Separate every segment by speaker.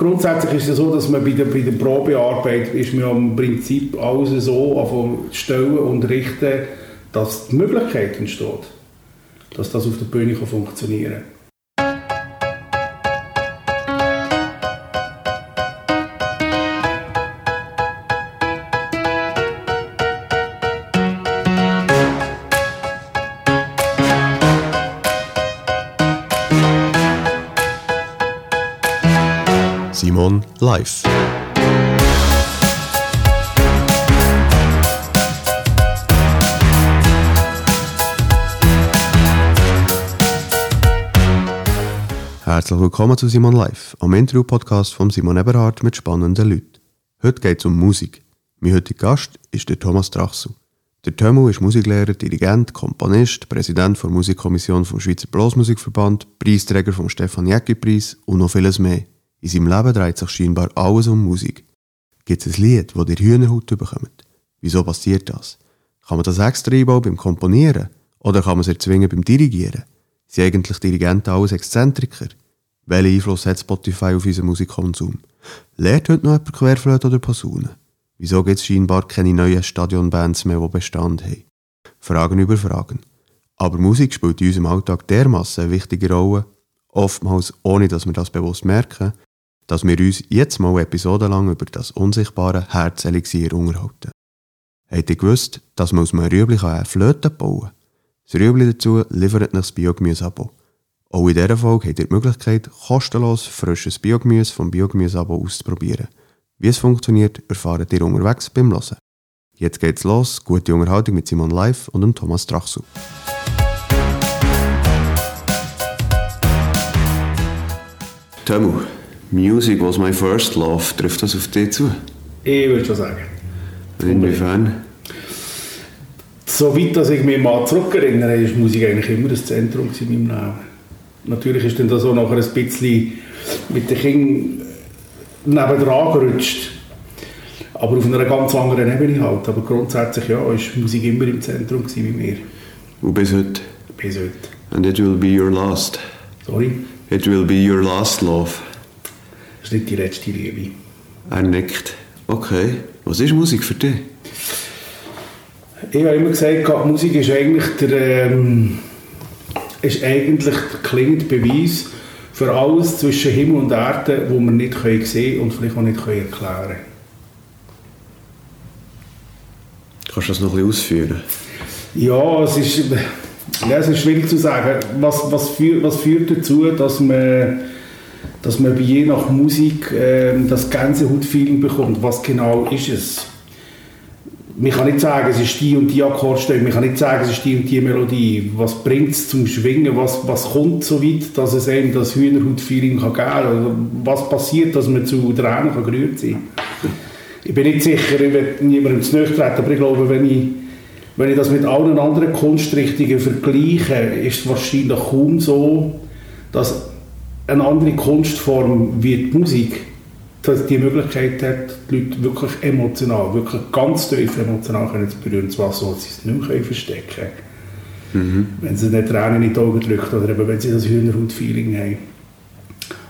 Speaker 1: Grundsätzlich ist es so, dass man bei der, bei der Probearbeit ist man im Prinzip alles so stellen und richten, dass die Möglichkeit entsteht, dass das auf der Bühne funktionieren kann.
Speaker 2: Live. Herzlich willkommen zu Simon Live, am Interview-Podcast von Simon Eberhardt mit spannenden Leuten. Heute geht es um Musik. Mein heutiger Gast ist der Thomas Drachsu. Der Tömu ist Musiklehrer, Dirigent, Komponist, Präsident der Musikkommission vom Schweizer Blasmusikverband, Preisträger vom Stefan Jäcki-Preis und noch vieles mehr. In seinem Leben dreht sich scheinbar alles um Musik. Gibt es ein Lied, das ihr Hühnerhaut bekommt? Wieso passiert das? Kann man das extra einbauen beim Komponieren? Oder kann man es erzwingen beim Dirigieren? Sind eigentlich Dirigenten alles Exzentriker? Welchen Einfluss hat Spotify auf unseren Musikkonsum? Lehrt heute noch jemand Querflöte oder Posaune? Wieso gibt es scheinbar keine neuen Stadionbands mehr, die Bestand haben? Fragen über Fragen. Aber Musik spielt in unserem Alltag dermassen eine wichtige Rolle, oftmals ohne dass wir das bewusst merken, dass wir uns jetzt mal episodenlang über das unsichtbare Herzelixier unterhalten. Habt ihr gewusst, dass man aus einem Rüebli eine Flöte bauen kann? Das Rüebli dazu liefert nach das Biogemüse-Abo. Auch in dieser Folge habt ihr die Möglichkeit, kostenlos frisches Biogemüse vom Biogemüse-Abo auszuprobieren. Wie es funktioniert, erfahrt ihr unterwegs beim Hören. Jetzt geht's los, gute Unterhaltung mit Simon Live und Thomas Drachsu. Tomu, Music was my first love. Trifft das auf dich zu?
Speaker 1: Ich würde schon sagen.
Speaker 2: Inwiefern?
Speaker 1: Soweit dass ich mich mal zurückerinnere, ist Musik eigentlich immer das Zentrum in meinem Leben. Natürlich ist dann das auch nachher ein bisschen mit den Kindern nebendran gerutscht. Aber auf einer ganz anderen Ebene halt. Aber grundsätzlich ja, ist Musik immer im Zentrum bei mir.
Speaker 2: Und bis heute?
Speaker 1: Bis heute.
Speaker 2: And it will be your last?
Speaker 1: Sorry?
Speaker 2: It will be your last love?
Speaker 1: Das ist nicht die letzte Liebe.
Speaker 2: Er nickt. Okay. Was ist Musik für dich?
Speaker 1: Ich habe immer gesagt, Musik ist eigentlich der, ähm, ist eigentlich der klingende Beweis für alles zwischen Himmel und Erde, wo wir nicht können sehen und vielleicht auch nicht können erklären können.
Speaker 2: Kannst du das noch ein bisschen ausführen?
Speaker 1: Ja, es ist, ja, es ist schwierig zu sagen. Was, was, führt, was führt dazu, dass man, dass man je nach Musik äh, das Gänsehautfeeling bekommt? Was genau ist es? Man kann nicht sagen, es ist die und die Akkordstellung, man kann nicht sagen, es ist die und die Melodie. Was bringt es zum Schwingen? Was, was kommt so weit, dass es einem das Hühnerhaut-Feeling geben kann? Also, was passiert, dass man zu Tränen kann gerührt sein? Ich bin nicht sicher, ich will niemandem zu nahe treten, aber ich glaube, wenn ich wenn ich das mit allen anderen Kunstrichtungen vergleiche, ist es wahrscheinlich kaum so, dass eine andere Kunstform wie die Musik dass die Möglichkeit hat, die Leute wirklich emotional, wirklich ganz tief emotional können zu berühren, zwar so, dass sie es nicht mehr verstecken können. Mhm. Wenn sie nicht Tränen in die Augen drücken oder eben, wenn sie das Hühnerhaut-Feeling haben.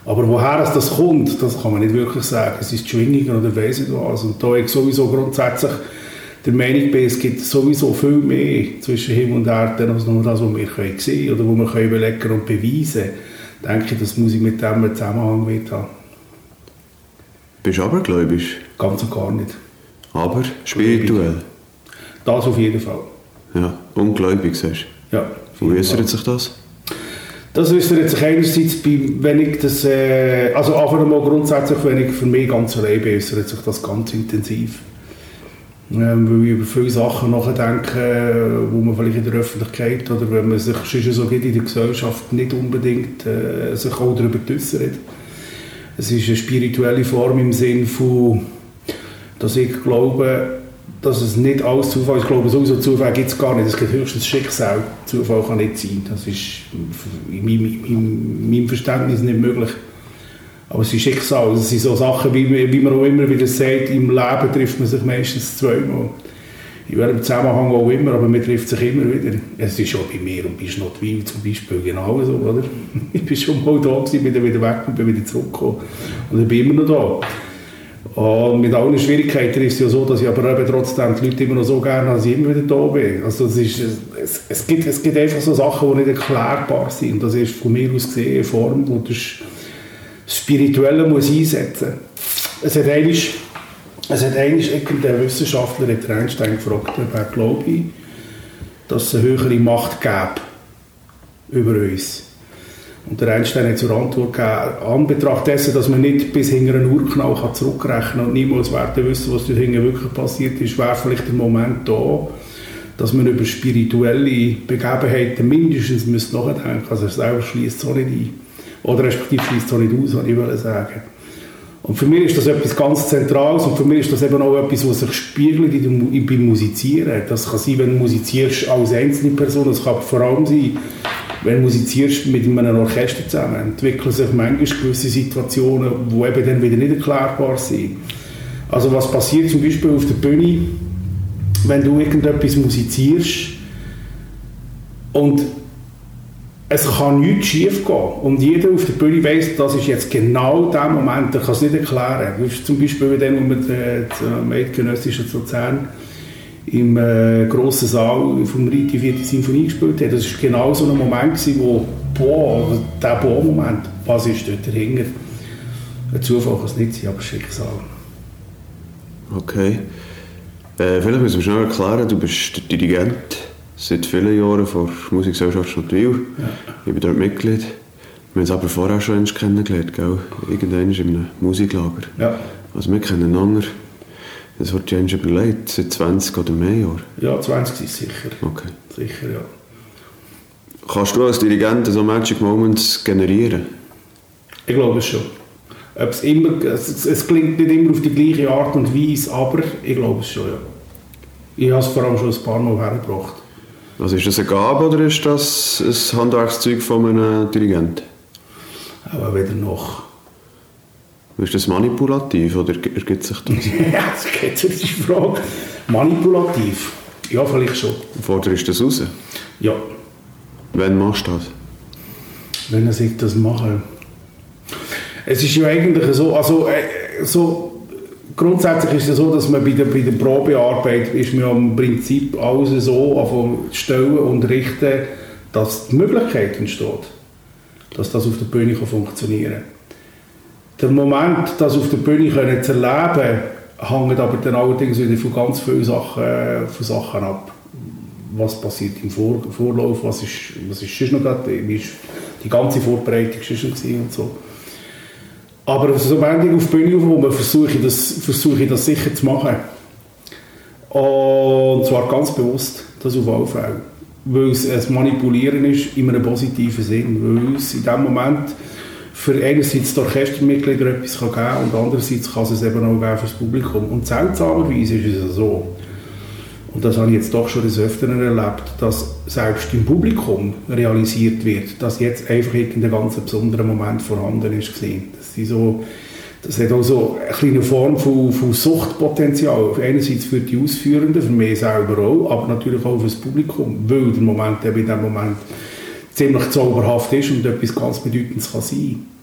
Speaker 1: Aber woher das kommt, das kann man nicht wirklich sagen. Es ist Schwingungen oder weiss ich was. Und da ich sowieso grundsätzlich der Meinung bin, es gibt sowieso viel mehr zwischen Himmel und Erde als nur das, was wir können sehen oder was wir können überlegen und beweisen können. Denke ich, dass Musik mit dem einen Zusammenhang wird haben.
Speaker 2: Bist du abergläubisch?
Speaker 1: Ganz und gar nicht.
Speaker 2: Aber spirituell?
Speaker 1: Das auf jeden Fall.
Speaker 2: Ja, ungläubig sagst
Speaker 1: du? Ja.
Speaker 2: Wie äußert sich das?
Speaker 1: Das äußert sich einerseits, bei, wenn ich das, äh, also einfach einmal grundsätzlich, wenn ich für mich ganz allein bin, äußert sich das ganz intensiv. Ähm, weil ich über viele Sachen nachdenke, wo man vielleicht in der Öffentlichkeit oder wenn man sich schon so geht in der Gesellschaft nicht unbedingt äh, sich auch darüber äußert. Es ist eine spirituelle Form im Sinn von, dass ich glaube, dass es nicht alles Zufall ist. Ich glaube, sowieso Zufall gibt es gar nicht. Es gibt höchstens Schicksal. Zufall kann nicht sein. Das ist in meinem, in meinem Verständnis nicht möglich. Aber es ist Schicksal. Es sind so Sachen, wie, wie man auch immer wieder sagt, im Leben trifft man sich meistens zweimal. in welchem Zusammenhang auch immer, aber man trifft sich immer wieder. Es ist schon bei mir und bei Schnottwil zum Beispiel genauso, oder? Ich bin schon mal da gewesen, bin dann wieder weg und bin wieder zurückgekommen. Und ich bin immer noch da. Und mit allen Schwierigkeiten ist es ja so, dass ich aber eben trotzdem die Leute immer noch so gerne als ich immer wieder da bin. Also es, ist, es, es, gibt, es gibt einfach so Sachen, die nicht erklärbar sind. Das ist von mir aus gesehen eine Form, wo das Spirituelle muss einsetzen. Es hat eigentlich es hat eigentlich irgendein Wissenschaftler, der Einstein gefragt, wer glaube ich, dass es eine höhere Macht gäbe über uns. Und der Einstein hat zur Antwort gegeben, an Betracht dessen, dass man nicht bis hinter einen Urknall zurückrechnen kann und niemals werden wissen, was dort hinten wirklich passiert ist, wäre vielleicht der Moment da, dass man über spirituelle Begebenheiten mindestens müsste nachdenken Also er selber schließt auch nicht ein. Oder respektive schließt auch nicht aus, was ich sagen und für mich ist das etwas ganz Zentrales und für mich ist das eben auch etwas, was sich spiegelt beim Musizieren. Das kann sein, wenn du musizierst als einzelne Person, das kann vor allem sein, wenn du musizierst mit einem Orchester zusammen, entwickeln sich manchmal gewisse Situationen, die eben dann wieder nicht erklärbar sind. Also was passiert zum Beispiel auf der Bühne, wenn du irgendetwas musizierst und es kann nichts schief gehen. Und jeder auf der Bühne weiss, das ist jetzt genau der Moment, der kann es nicht erklären. Zum Beispiel, wenn wir mit Eidgenössischen Luzern im äh, grossen Saal vom Reit die vierte Sinfonie gespielt haben. Das war genau so ein Moment, gewesen, wo, boah, der Boah-Moment, was ist dort dahinter? Ein Zufall kann es nicht sein, aber Schicksal.
Speaker 2: Okay. Äh, vielleicht müssen wir schnell erklären, du bist Dirigent seit vielen Jahren von der Musikgesellschaft Schnottwil. Ja. Ich bin dort Mitglied. Wir haben uns aber vorher schon kennengelernt, gell? Irgendwann in einem Musiklager.
Speaker 1: Ja.
Speaker 2: Also wir kennen einander, das wird ja überlegt, seit 20 oder mehr Jahren.
Speaker 1: Ja, 20 ist sicher.
Speaker 2: Okay.
Speaker 1: Sicher, ja.
Speaker 2: Kannst du als Dirigent so Magic Moments generieren?
Speaker 1: Ich glaube es schon. es, immer, es, es klingt nicht immer auf die gleiche Art und Weise, aber ich glaube es schon, ja. Ich habe es vor allem schon ein paar Mal hergebracht.
Speaker 2: Also ist das eine Gabe oder ist das ein Handwerkszeug von einem Dirigent?
Speaker 1: Aber weder noch.
Speaker 2: Ist das manipulativ oder ergibt sich das?
Speaker 1: ja, das geht so die Frage. Manipulativ? Ja, vielleicht schon.
Speaker 2: Forderst du das raus?
Speaker 1: Ja.
Speaker 2: Wann machst du das?
Speaker 1: Wenn ich das mache. Es ist ja eigentlich so, also äh, so grundsätzlich ist es so, dass man bei der, bei der Probearbeit ist man im Prinzip alles so stellen und richten, dass die Möglichkeit entsteht, dass das auf der Bühne kann funktionieren kann. Der Moment, das auf der Bühne können zu erleben, hängt aber dann allerdings wieder von ganz vielen Sachen, von Sachen ab. Was passiert im Vor Vorlauf, was ist, was ist sonst noch gerade, wie ist die ganze Vorbereitung schon und so. Aber sobald ich auf Bühne komme, versuche ich das, versuche ich das sicher zu machen. Und zwar ganz bewusst, das auf alle Fälle. Weil es ein Manipulieren ist, in einem positiven Sinn. Weil es in dem Moment für einerseits die Orchestermitglieder etwas geben kann und andererseits kann es eben auch geben für das Publikum. Und seltsamerweise ist es so, und das habe ich jetzt doch schon des Öfteren erlebt, dass selbst im Publikum realisiert wird, dass jetzt einfach irgendein ganz besonderer Moment vorhanden ist. Das, so, das hat auch so eine kleine Form von, von Suchtpotenzial. Einerseits für die Ausführenden, für mich selber auch, aber natürlich auch für das Publikum, weil der Moment eben in diesem Moment ziemlich zauberhaft ist und etwas ganz Bedeutendes kann sein kann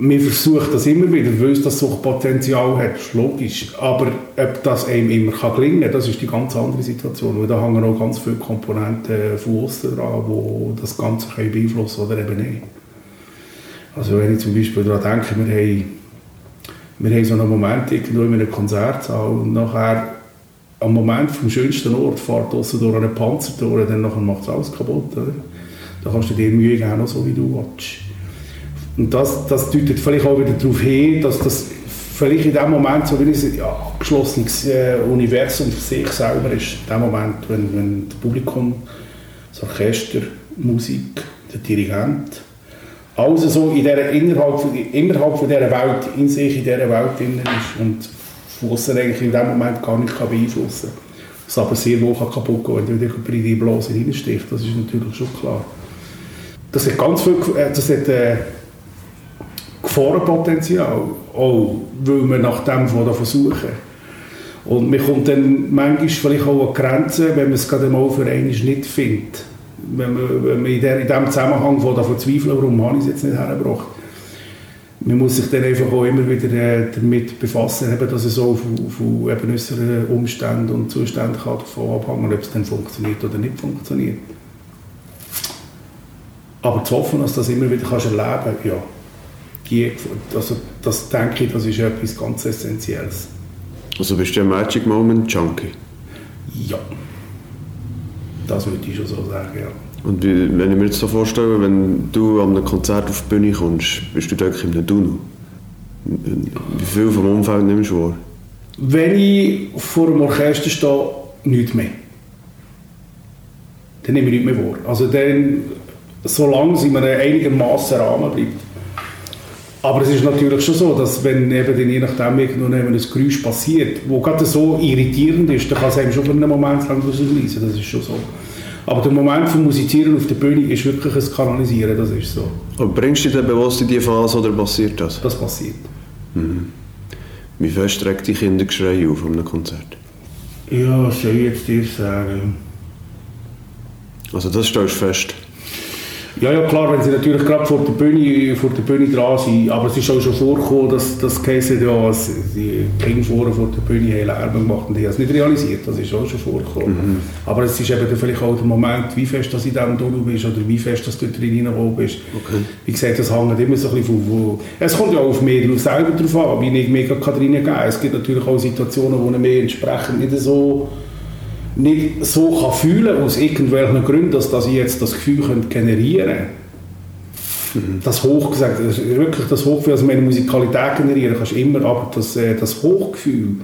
Speaker 1: man versucht das immer wieder, weil es das Suchtpotenzial hat, ist logisch. Aber ob das einem immer kann gelingen kann, das ist die ganz andere Situation. Weil da hängen auch ganz viele Komponenten von außen dran, die das Ganze beeinflussen oder eben nicht. Also wenn ich zum Beispiel daran denke, wir haben, wir haben so einen Moment irgendwo in einem Konzertsaal und nachher am Moment vom schönsten Ort fährt draussen durch einen Panzer durch, dann macht es alles kaputt. Oder? Da kannst du dir Mühe geben, so wie du willst. Und das, das deutet vielleicht auch wieder darauf hin, dass das vielleicht in dem Moment so wie ein abgeschlossenes äh, Universum für sich selber ist. In dem Moment, wenn, wenn das Publikum, das Orchester, Musik, der Dirigent, alles so in der, innerhalb, von, innerhalb von dieser Welt, in sich in dieser Welt drin ist und Fussen eigentlich in dem Moment gar nicht beeinflussen kann. Was aber sehr wohl kaputt gehen wenn du bei die Blase reinstichst, das ist natürlich schon klar. Das hat ganz viel, äh, das hat, äh, Gefahrenpotenzial, auch weil wir nach dem versuchen. Und man kommt dann manchmal vielleicht auch an Grenzen, wenn man es gerade mal für einen nicht findet. Wenn man, wenn man in, der, in dem Zusammenhang von davon zweifeln, warum habe ich es jetzt nicht hergebracht. Man muss sich dann einfach auch immer wieder äh, damit befassen, eben, dass es auch von, von eben unseren Umständen und Zuständen kann davon abhängen ob es dann funktioniert oder nicht funktioniert. Aber zu hoffen, dass du das immer wieder kannst erleben kannst, ja, also das denke ich, das ist etwas ganz Essentielles.
Speaker 2: Also bist du ein Magic Moment Junkie?
Speaker 1: Ja. Das würde ich schon so sagen, ja.
Speaker 2: Und wie, wenn ich mir jetzt so vorstelle, wenn du an einem Konzert auf die Bühne kommst, bist du dort in einem Tunnel. Wie viel vom Umfeld nimmst du wahr?
Speaker 1: Wenn ich vor einem Orchester stehe, nichts mehr. Dann nehme ich nichts mehr wahr. Also dann, solange es in einem einigermaßen Rahmen bleibt. Aber es ist natürlich schon so, dass wenn eben je nachdem irgendwo ein Geräusch passiert, wo gerade so irritierend ist, dann kann es einem schon für einen Moment lang rauslesen. Das ist schon so. Aber der Moment vom Musizieren auf der Bühne ist wirklich ein Kanalisieren, das ist so.
Speaker 2: Und bringst du dich bewusst in diese Phase oder passiert das?
Speaker 1: Das passiert.
Speaker 2: Mhm. Wie fest trägt die Kindergeschrei auf einem Konzert?
Speaker 1: Ja, was soll ich jetzt dir sagen?
Speaker 2: Also das stellst du fest?
Speaker 1: Ja, ja, klar, wenn sie natürlich gerade vor der Bühne, vor der Bühne dran sind, aber es ist auch schon vorgekommen, dass das Käse ja, die Kinder vorne vor der Bühne haben Lärm gemacht und die haben es nicht realisiert, das ist auch schon vorgekommen. Mhm. Aber es ist eben vielleicht auch der Moment, wie fest dass in diesem Tunnel bist oder wie fest dass du drin reingekommen bist. Okay. Wie gesagt, das hängt immer so ein bisschen von, es kommt ja auch auf mich selber drauf an, wie ich mega reingehen kann. Es gibt natürlich auch Situationen, wo man mehr entsprechend nicht so nicht so kann fühlen aus irgendwelchen Gründen, dass, dass ich jetzt das Gefühl generieren könnte. Mhm. Das Hochgesagt, das wirklich das Hochgefühl, also meine Musikalität generieren kannst du immer, aber das, äh, das Hochgefühl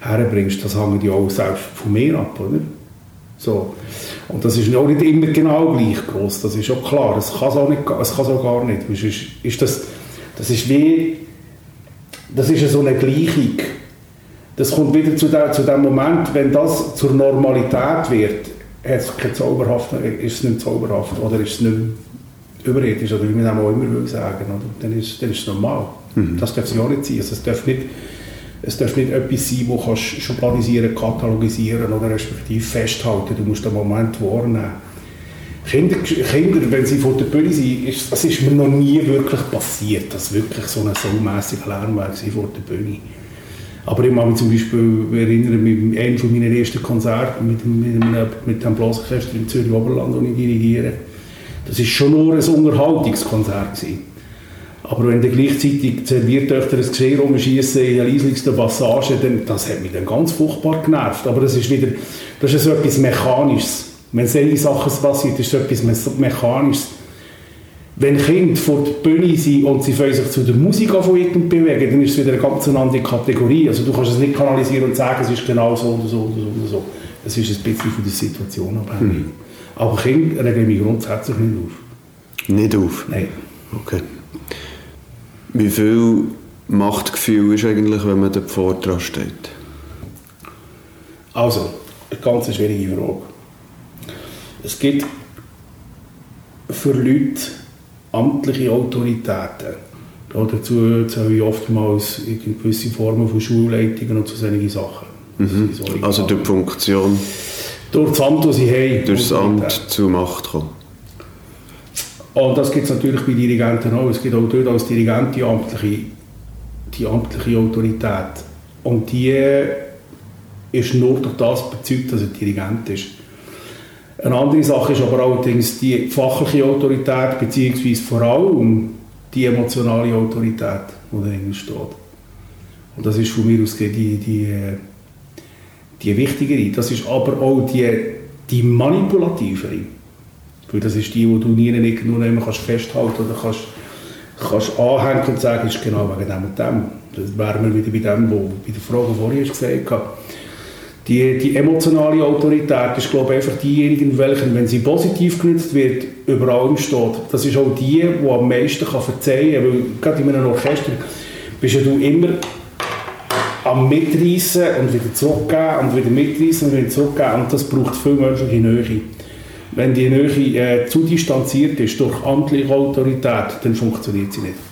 Speaker 1: herbringst, das hängt ja auch selbst von mir ab, oder? So. Und das ist auch nicht immer genau gleich groß, das ist auch klar, es kann es auch, nicht, es kann auch gar nicht. Ist, ist das, das ist wie, das ist so eine Gleichung das kommt wieder zu, der, zu dem Moment, wenn das zur Normalität wird, es keine Zauberhaft, ist es nicht zauberhaft oder ist es nicht überirdisch oder wie man auch immer will sagen, oder? Dann, ist, dann ist es normal. Mhm. Das darf es ja nicht sein. Also es darf nicht, es darf nicht etwas sein, das kannst schubladisieren, katalogisieren oder respektive festhalten. Du musst den Moment wahrnehmen. Kinder, Kinder, wenn sie vor der Bühne sind, ist, das ist mir noch nie wirklich passiert, dass wirklich so ein so mäßiger Lärm war vor der Bühne. Aber ich kann mich zum Beispiel erinnern, mit einem von meinen ersten Konzerten mit, mit, mit, mit dem Blasorchester im Zürich Oberland, das ich dirigiere. Das war schon nur ein Unterhaltungskonzert. Gewesen. Aber wenn dann gleichzeitig Serviertöchter ein Geschirr rumschießen in der leislichsten Passage, dann, das hat mich dann ganz furchtbar genervt. Aber das ist wieder, das ist so etwas Mechanisches. Wenn solche Sachen passiert, ist es etwas Mechanisches wenn Kinder vor der Bühne sind und sie sich zu der Musik bewegen, dann ist es wieder eine ganz andere Kategorie. Also du kannst es nicht kanalisieren und sagen, es ist genau so oder so oder so oder so. Das ist ein bisschen von der Situation abhängig. Mhm. Aber Kinder regen mich grundsätzlich nicht auf.
Speaker 2: Nicht auf?
Speaker 1: Nein.
Speaker 2: Okay. Wie viel Machtgefühl ist eigentlich, wenn man dort vor dran steht?
Speaker 1: Also, eine ganz schwierige Frage. Es gibt für Leute, amtliche Autoritäten. Dazu zähle oftmals gewisse Formen von Schulleitungen und so solche Sachen.
Speaker 2: Mhm. Also durch die Funktion?
Speaker 1: Durch das Amt, das sie haben.
Speaker 2: Durch das Amt zur Macht kommen.
Speaker 1: Und das gibt es natürlich bei Dirigenten auch. Es gibt auch dort als Dirigent die amtliche, die amtliche Autorität. Und die ist nur durch das bezeugt, dass er Dirigent ist. Eine andere Sache ist aber allerdings die fachliche Autorität, beziehungsweise vor allem die emotionale Autorität, die dahinter steht. Und das ist von mir aus die, die, die wichtigere. Das ist aber auch die, die manipulativere. Weil das ist die, die du nie nur kannst festhalten oder kannst, kannst anhängen und sagen, ist genau wegen dem und dem. Das wären wir wieder bei dem, wo bei der Frage vorher gesagt habe die, die emotionale Autorität ist, glaube ich, einfach diejenige, welche, wenn sie positiv genutzt wird, über allem steht. Das ist auch die, die am meisten kann verzeihen kann. Gerade in einem Orchester bist ja du immer am Mitreißen und wieder zurückgeben und wieder mitreißen und wieder zurückgeben. Und das braucht viel menschliche Nähe. Wenn die Nähe äh, zu distanziert ist durch amtliche Autorität, dann funktioniert sie nicht.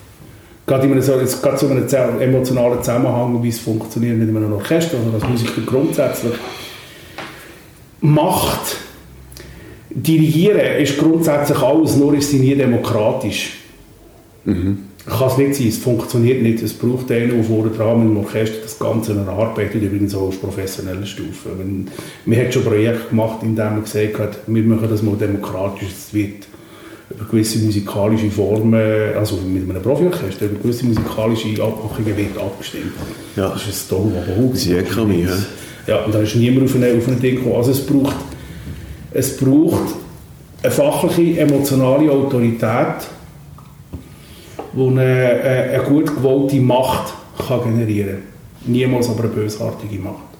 Speaker 1: Gerade, in einem, so, gerade so einem emotionalen Zusammenhang, wie es funktioniert mit einem Orchester oder als Musiker grundsätzlich, Macht, Dirigieren ist grundsätzlich alles, nur ist sie nie demokratisch. Mhm. Kann es nicht sein, es funktioniert nicht. Es braucht einen, der vorne dran mit dem Orchester das Ganze erarbeitet, übrigens auch auf professioneller Stufe. Wenn, wir haben schon Projekte gemacht, in denen man gesagt hat, wir machen das mal demokratisch, es wird über gewisse musikalische Formen, also mit einem Profiorchester, über gewisse musikalische Abmachungen wird abgestimmt. Ja. Das ist ein aber hoch.
Speaker 2: Sehr kann ja.
Speaker 1: Ja, und da ist niemand auf ein, auf ein Ding gekommen. Also es braucht, es braucht eine fachliche, emotionale Autorität, die eine, eine gut gewollte Macht kann generieren kann. Niemals aber eine bösartige Macht.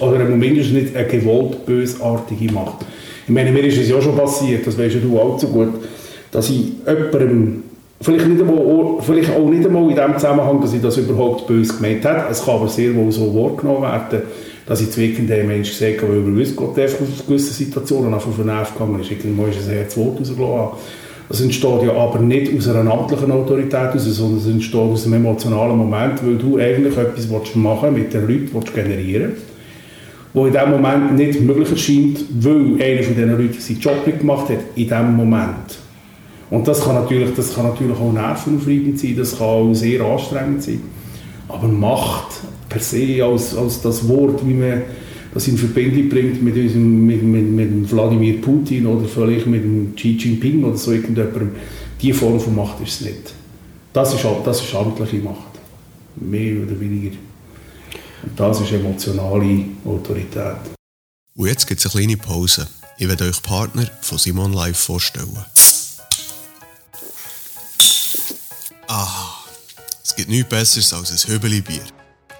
Speaker 1: Oder mindestens nicht eine gewollt bösartige Macht. Ich meine, mir ist es ja schon passiert, das weißt du auch so gut, dass ich jemandem, vielleicht, nicht einmal, vielleicht auch nicht einmal in dem Zusammenhang, dass ich das überhaupt böse gemeint habe, es kann aber sehr wohl so wahrgenommen werden, dass ich zu irgendeinem Mensch gesagt habe, weil er Gott einfach auf gewisse Situationen einfach auf den Nerv gegangen ist. Irgendwann ist ein Herzwort rausgelassen. Das entsteht ja aber nicht aus einer amtlichen Autorität sondern es entsteht aus einem emotionalen Moment, weil du eigentlich etwas machen willst, mit den Leuten willst generieren wo in dem Moment nicht möglich erscheint, weil einer von diesen Leuten seinen Job nicht gemacht hat, in dem Moment. Und das kann natürlich, das kann natürlich auch nervenaufreibend sein, das kann auch sehr anstrengend sein. Aber Macht per se als, als das Wort, wie man das in Verbindung bringt mit, unserem, mit, mit, mit Wladimir Putin oder vielleicht mit dem Xi Jinping oder so irgendjemandem, die Form von Macht ist es nicht. Das ist, das ist amtliche Macht. Mehr oder weniger. Das ist emotionale Autorität.
Speaker 2: Und jetzt gibt es eine kleine Pause. Ich werde euch Partner von Simon Live vorstellen. Ah, es gibt nichts Besseres als ein Hübeli-Bier.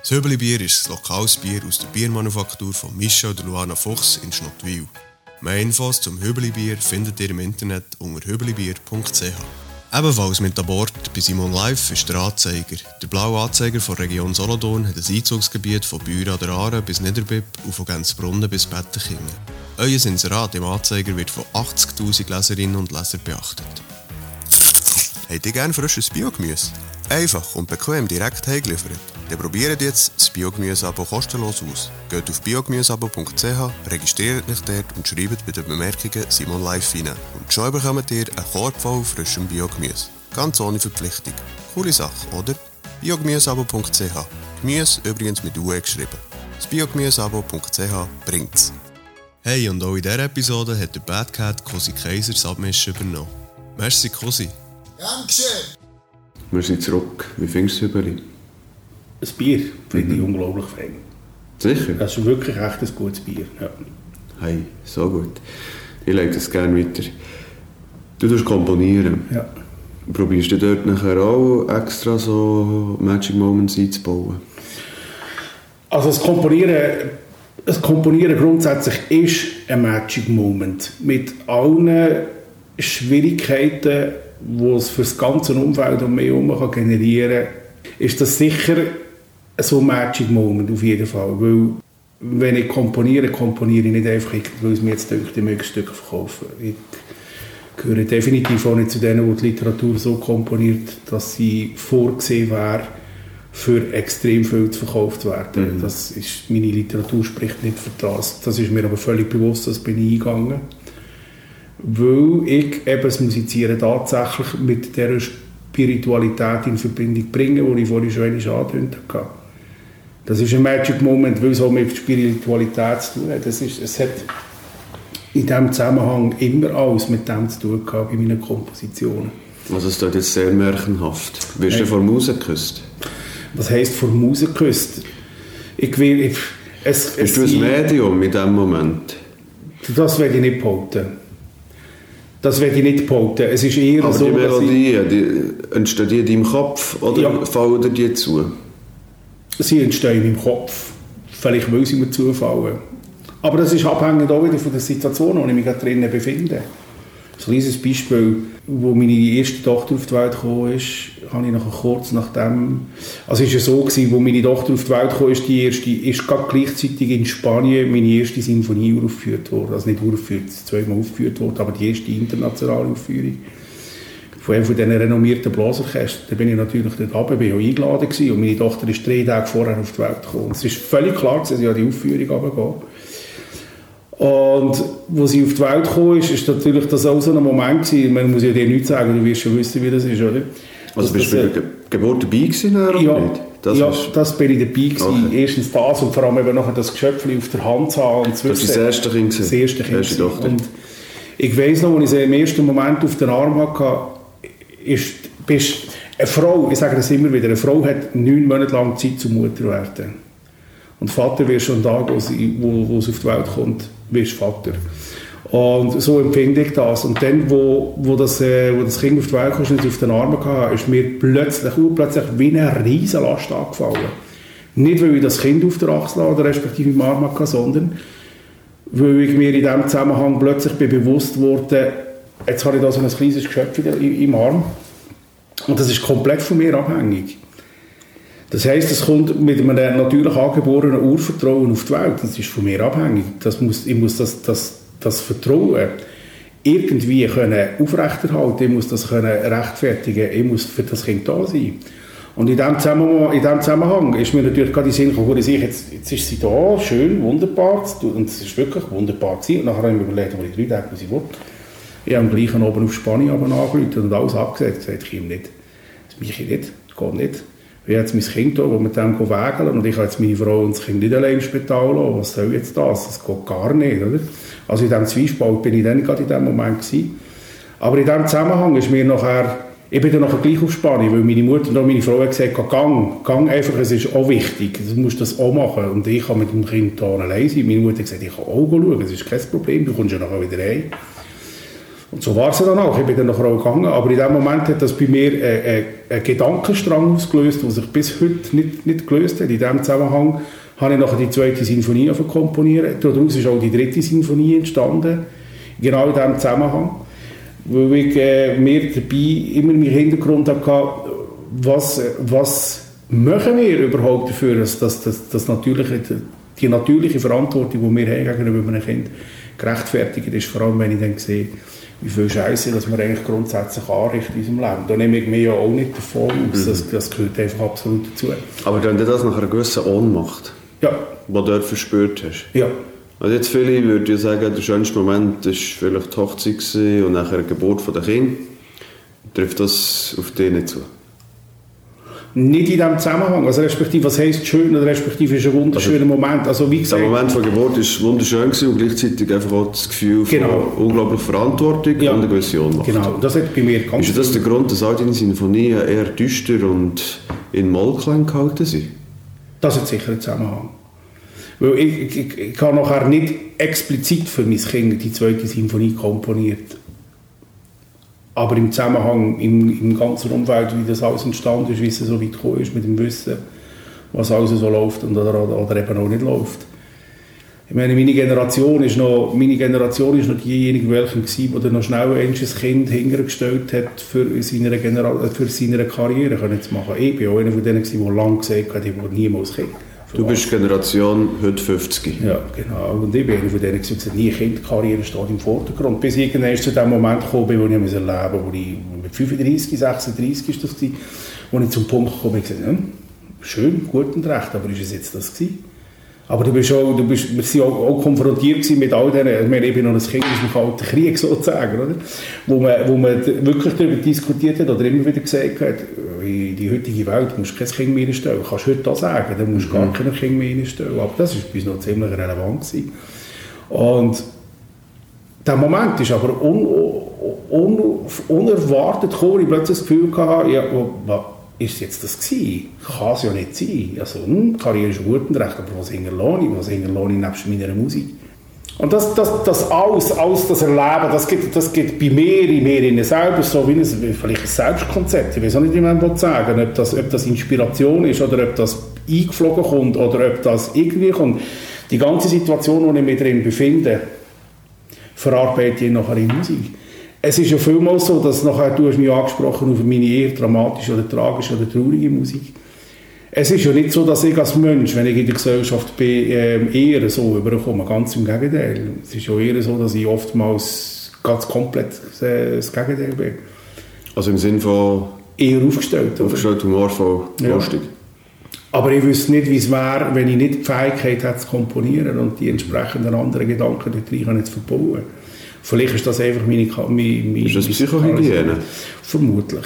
Speaker 2: Das Hübeli-Bier ist ein lokales Bier aus der Biermanufaktur von Michel und Luana Fuchs in Schnottwil. Mehr Infos zum Hübeli-Bier findet ihr im Internet unter hübelibier.ch. Ebenfalls mit an Bord bei Simon Live ist der Anzeiger. Der blaue Anzeiger von Region Solothurn hat ein Einzugsgebiet von Büren an der Aare bis Niederbipp und von Gänzbrunnen bis Bettekingen. Euer Inserat im Anzeiger wird von 80'000 Leserinnen und Lesern beachtet. Habt ihr gerne frisches Biogemüse? Einfach und bequem direkt heimgeliefert? Dann probiert jetzt das Biogemüse-Abo kostenlos aus. Geht auf biogemüseabo.ch, registriert euch dort und schreibt bei den Bemerkungen Simon Live rein. Und schon bekommt ihr einen Korb voll frischem Biogemüse. Ganz ohne Verpflichtung. Coole Sache, oder? biogemüseabo.ch Gemüse übrigens mit UE geschrieben. Das biogemüseabo.ch bringt's. Hey, und auch in dieser Episode hat der Bad Cat Cosi Kaiser das Abmischen übernommen. Merci, Cosi. Dankeschön. Wir sind zurück. Wie findest du es?
Speaker 1: Ein Bier finde ich mhm. unglaublich fein.
Speaker 2: Sicher?
Speaker 1: Das ist wirklich echt ein gutes Bier. Ja.
Speaker 2: Hey, so gut. Ich lege das gerne weiter. Du tust komponieren.
Speaker 1: Ja.
Speaker 2: Probierst du dort nachher auch extra so Magic Moments einzubauen?
Speaker 1: Also das Komponieren, das Komponieren grundsätzlich ist ein Magic Moment. Mit allen Schwierigkeiten, die es für das ganze Umfeld um mich herum generieren kann, ist das sicher so ein Magic Moment auf jeden Fall, weil wenn ich komponiere, komponiere ich nicht einfach, weil es mir jetzt denkt, ich möchte Stücke verkaufen. Ich gehöre definitiv auch nicht zu denen, die die Literatur so komponiert, dass sie vorgesehen wäre, für extrem viel zu verkauft werden. Mhm. Das ist, meine Literatur spricht nicht für das. Das ist mir aber völlig bewusst, das bin ich eingegangen. Weil ich eben das Musizieren tatsächlich mit dieser Spiritualität in Verbindung bringen, die ich vorhin schon angedeutet habe. Das ist ein Magic Moment, weil es auch mit Spiritualität zu tun hat. Das ist, es hat in diesem Zusammenhang immer alles mit dem zu tun gehabt bei meinen Kompositionen.
Speaker 2: Also es ist jetzt sehr märchenhaft. Wirst du vor Muse geküsst?
Speaker 1: Was heisst vor Muse geküsst? Ich will... Ich,
Speaker 2: es, Bist es, du ein Medium in diesem Moment?
Speaker 1: Das werde ich nicht behaupten. Das werde ich nicht behaupten. Es ist eher
Speaker 2: Aber so, die Melodien, die, entstehen die in deinem Kopf oder ja. fallen dir zu?
Speaker 1: Sie entstehen im Kopf. Vielleicht weil sie mir zufallen. Aber das ist abhängig auch wieder von der Situation, in der ich mich drinnen befinde. Ein kleines Beispiel, wo meine erste Tochter auf die Welt gekommen ist, habe ich nachher kurz nachdem, also es war so wo meine Tochter auf die Welt gekommen ist, die erste, ist gerade gleichzeitig in Spanien meine erste Sinfonie aufgeführt worden, also nicht aufgeführt, zweimal aufgeführt worden, aber die erste internationale Aufführung von einem von diesen renommierten Blasorchestern. Da bin ich natürlich dort runter, bin auch eingeladen gewesen, und meine Tochter ist drei Tage vorher auf die Welt gekommen. Es ist völlig klar, dass ich an die Aufführung runtergehe. Und wo sie auf die Welt gekommen ist, ist natürlich das auch so ein Moment gewesen. Man muss ja dir nichts sagen, du wirst schon wissen, wie das ist, oder?
Speaker 2: Also bist du bei der Geburt dabei gewesen,
Speaker 1: oder ja,
Speaker 2: nicht?
Speaker 1: Das ja, ist... das bin ich dabei gewesen. Okay. Erstens das und vor allem eben noch das Geschöpfchen auf der Hand zu haben. Und
Speaker 2: das ist das erste Kind
Speaker 1: Das erste Kind erste Und ich weiss noch, als ich sie im ersten Moment auf den Arm hatte, ist, bist eine Frau, ich sage das immer wieder, eine Frau hat neun Monate lang Zeit zum Mutter werden. Und Vater wird schon da, wo sie, wo, wo sie auf die Welt kommt, wirst Vater. Und so empfinde ich das. Und dann, wo, wo, das, äh, wo das Kind auf die Welt kam und auf den Armen hatte, ist mir plötzlich, plötzlich wie eine riesige Last angefallen. Nicht, weil ich das Kind auf der Achsel oder respektive im Arm hatte, sondern weil ich mir in diesem Zusammenhang plötzlich bewusst wurde, jetzt habe ich da so ein kleines Geschöpf im Arm und das ist komplett von mir abhängig. Das heisst, es kommt mit einem natürlich angeborenen Urvertrauen auf die Welt. Das ist von mir abhängig. Das muss, ich muss das, das, das Vertrauen irgendwie können aufrechterhalten Ich muss das können rechtfertigen Ich muss für das Kind da sein. Und in diesem Zusammenhang, dem Zusammenhang ist mir natürlich gerade die Sinn gekommen, ich, jetzt, jetzt ist sie da, schön, wunderbar. Und es ist wirklich wunderbar gewesen. Und nachher habe ich mir überlegt, wo ich drei Tage, was ich will. Ich habe am gleichen oben auf Spanien angerufen und alles abgesagt. Ich gesagt, ich nicht. Das mache ich nicht. Das geht nicht. Ich habe jetzt mein Kind hier, mit dem wägeln und ich habe jetzt meine Frau und das Kind nicht allein im Spital lassen. Was soll jetzt das? Das geht gar nicht, oder? Also in diesem Zwiespalt bin ich dann gerade in diesem Moment gewesen. Aber in diesem Zusammenhang ist mir nachher, ich bin dann nachher gleich auf Spanien, weil meine Mutter und meine Frau haben gesagt, gang, gang einfach, es ist auch wichtig, du musst das auch machen. Und ich kann mit dem Kind hier allein sein. Meine Mutter hat gesagt, ich kann auch schauen, es ist kein Problem, du kommst ja nachher wieder rein. Und so war es dann auch. Ich bin dann nachher auch gegangen. Aber in dem Moment hat das bei mir einen, einen, einen Gedankenstrang ausgelöst, der sich bis heute nicht, nicht gelöst hat. In diesem Zusammenhang habe ich nachher die zweite Sinfonie komponieren. Daraus ist auch die dritte Sinfonie entstanden. Genau in diesem Zusammenhang. Weil ich äh, mir dabei immer im Hintergrund hatte, was, was machen wir überhaupt dafür, dass, dass, dass, dass natürliche, die natürliche Verantwortung, die wir haben gegenüber einem Kind, gerechtfertigt ist. Vor allem, wenn ich dann sehe, wie viel Scheiße dass man eigentlich grundsätzlich anrichtet in unserem Leben. Da nehme ich mir ja auch nicht davon aus, mhm. das, das gehört einfach absolut dazu.
Speaker 2: Aber dann das nach einer gewissen Ohnmacht,
Speaker 1: ja.
Speaker 2: die du dort verspürt hast.
Speaker 1: Ja.
Speaker 2: Also jetzt viele würden ja sagen, der schönste Moment war vielleicht die Hochzeit und nachher die Geburt der Kinder. Trifft das auf dich nicht zu?
Speaker 1: Nicht in diesem Zusammenhang. Also respektive, was heisst schön oder respektive ist ein wunderschöner also, Moment. Also wie gesagt,
Speaker 2: der Moment von Geburt ist wunderschön gewesen und gleichzeitig einfach auch das Gefühl
Speaker 1: genau.
Speaker 2: von unglaublicher Verantwortung ja. und einer gewissen Ohnmacht.
Speaker 1: Genau, das hat bei mir
Speaker 2: ganz Ist das der Grund, dass all deine Sinfonien eher düster und in Mollklang gehalten sind?
Speaker 1: Das hat sicher einen Zusammenhang. Weil ich, ich, ich habe nachher nicht explizit für mein Kind die zweite Sinfonie komponiert aber im Zusammenhang, im, im ganzen Umfeld, wie das alles entstanden ist, wie es so weit gekommen ist, mit dem Wissen, was alles so läuft und oder, oder, eben auch nicht läuft. Ich meine, meine Generation ist noch, meine Generation ist noch diejenige, welche war, die noch schnell ein Kind hingestellt hat, für seine, Genera für seine Karriere zu machen. Ich war auch einer von denen, der lange gesagt hat, ich will niemals Kind.
Speaker 2: Du bist Generation heute 50.
Speaker 1: Ja, genau. Und ich bin einer von denen, die gesagt nie Kindkarriere steht im Vordergrund. Bis ich irgendwann zu dem Moment gekommen bin, wo ich leben musste, wo ich mit 35, 36 ist das gewesen, wo ich zum Punkt gekommen bin, ja, schön, gut und recht, aber ist es jetzt das gewesen? Aber du bist auch, du bist, wir waren auch, auch konfrontiert mit all diesen, ich meine, ich bin noch ein Kind aus dem Kalten Krieg sozusagen, oder? Wo man, wo man wirklich darüber diskutiert hat oder immer wieder gesagt hat, in die heutige Welt musst du kein Kind mehr stellen. Du kannst heute das sagen, dann musst du gar mhm. kein Kind mehr stellen. Aber das war bei uns noch ziemlich relevant. Gewesen. Und der Moment ist aber un, un, unerwartet gekommen, ich plötzlich das Gefühl hatte, ja, ist jetzt das gewesen? Kann es ja nicht sein. Also, hm, Karriere ist gut und recht, aber was hinterlohne ich? Was hinterlohne ich nebst meiner Musik? Und das, das, das alles, alles das Erleben, das gibt, das gibt bei mir, in mir in selber so wie ein, vielleicht ein Selbstkonzept. Ich weiß auch nicht, wie man sagen ob das, ob das Inspiration ist oder ob das eingeflogen kommt oder ob das irgendwie kommt. Die ganze Situation, in der ich mich drin befinde, verarbeite ich nachher in Musik es ist ja vielmals so, dass nachher, du hast mich angesprochen auf meine eher dramatische oder tragische oder traurige Musik. Es ist ja nicht so, dass ich als Mensch, wenn ich in der Gesellschaft bin, ähm, eher so überkomme. Ganz im Gegenteil. Es ist ja eher so, dass ich oftmals ganz komplett äh, das Gegenteil bin.
Speaker 2: Also im Sinn von
Speaker 1: eher aufgestellt.
Speaker 2: aufgestellt, humorvoll,
Speaker 1: Ja.
Speaker 2: lustig.
Speaker 1: Aber ich wüsste nicht, wie es wäre, wenn ich nicht die Fähigkeit hätte zu komponieren und die entsprechenden anderen Gedanken dort rein zu verbauen. Vielleicht ist das einfach meine... Meine, meine
Speaker 2: Ist das Psychohygiene?
Speaker 1: Vermutlich.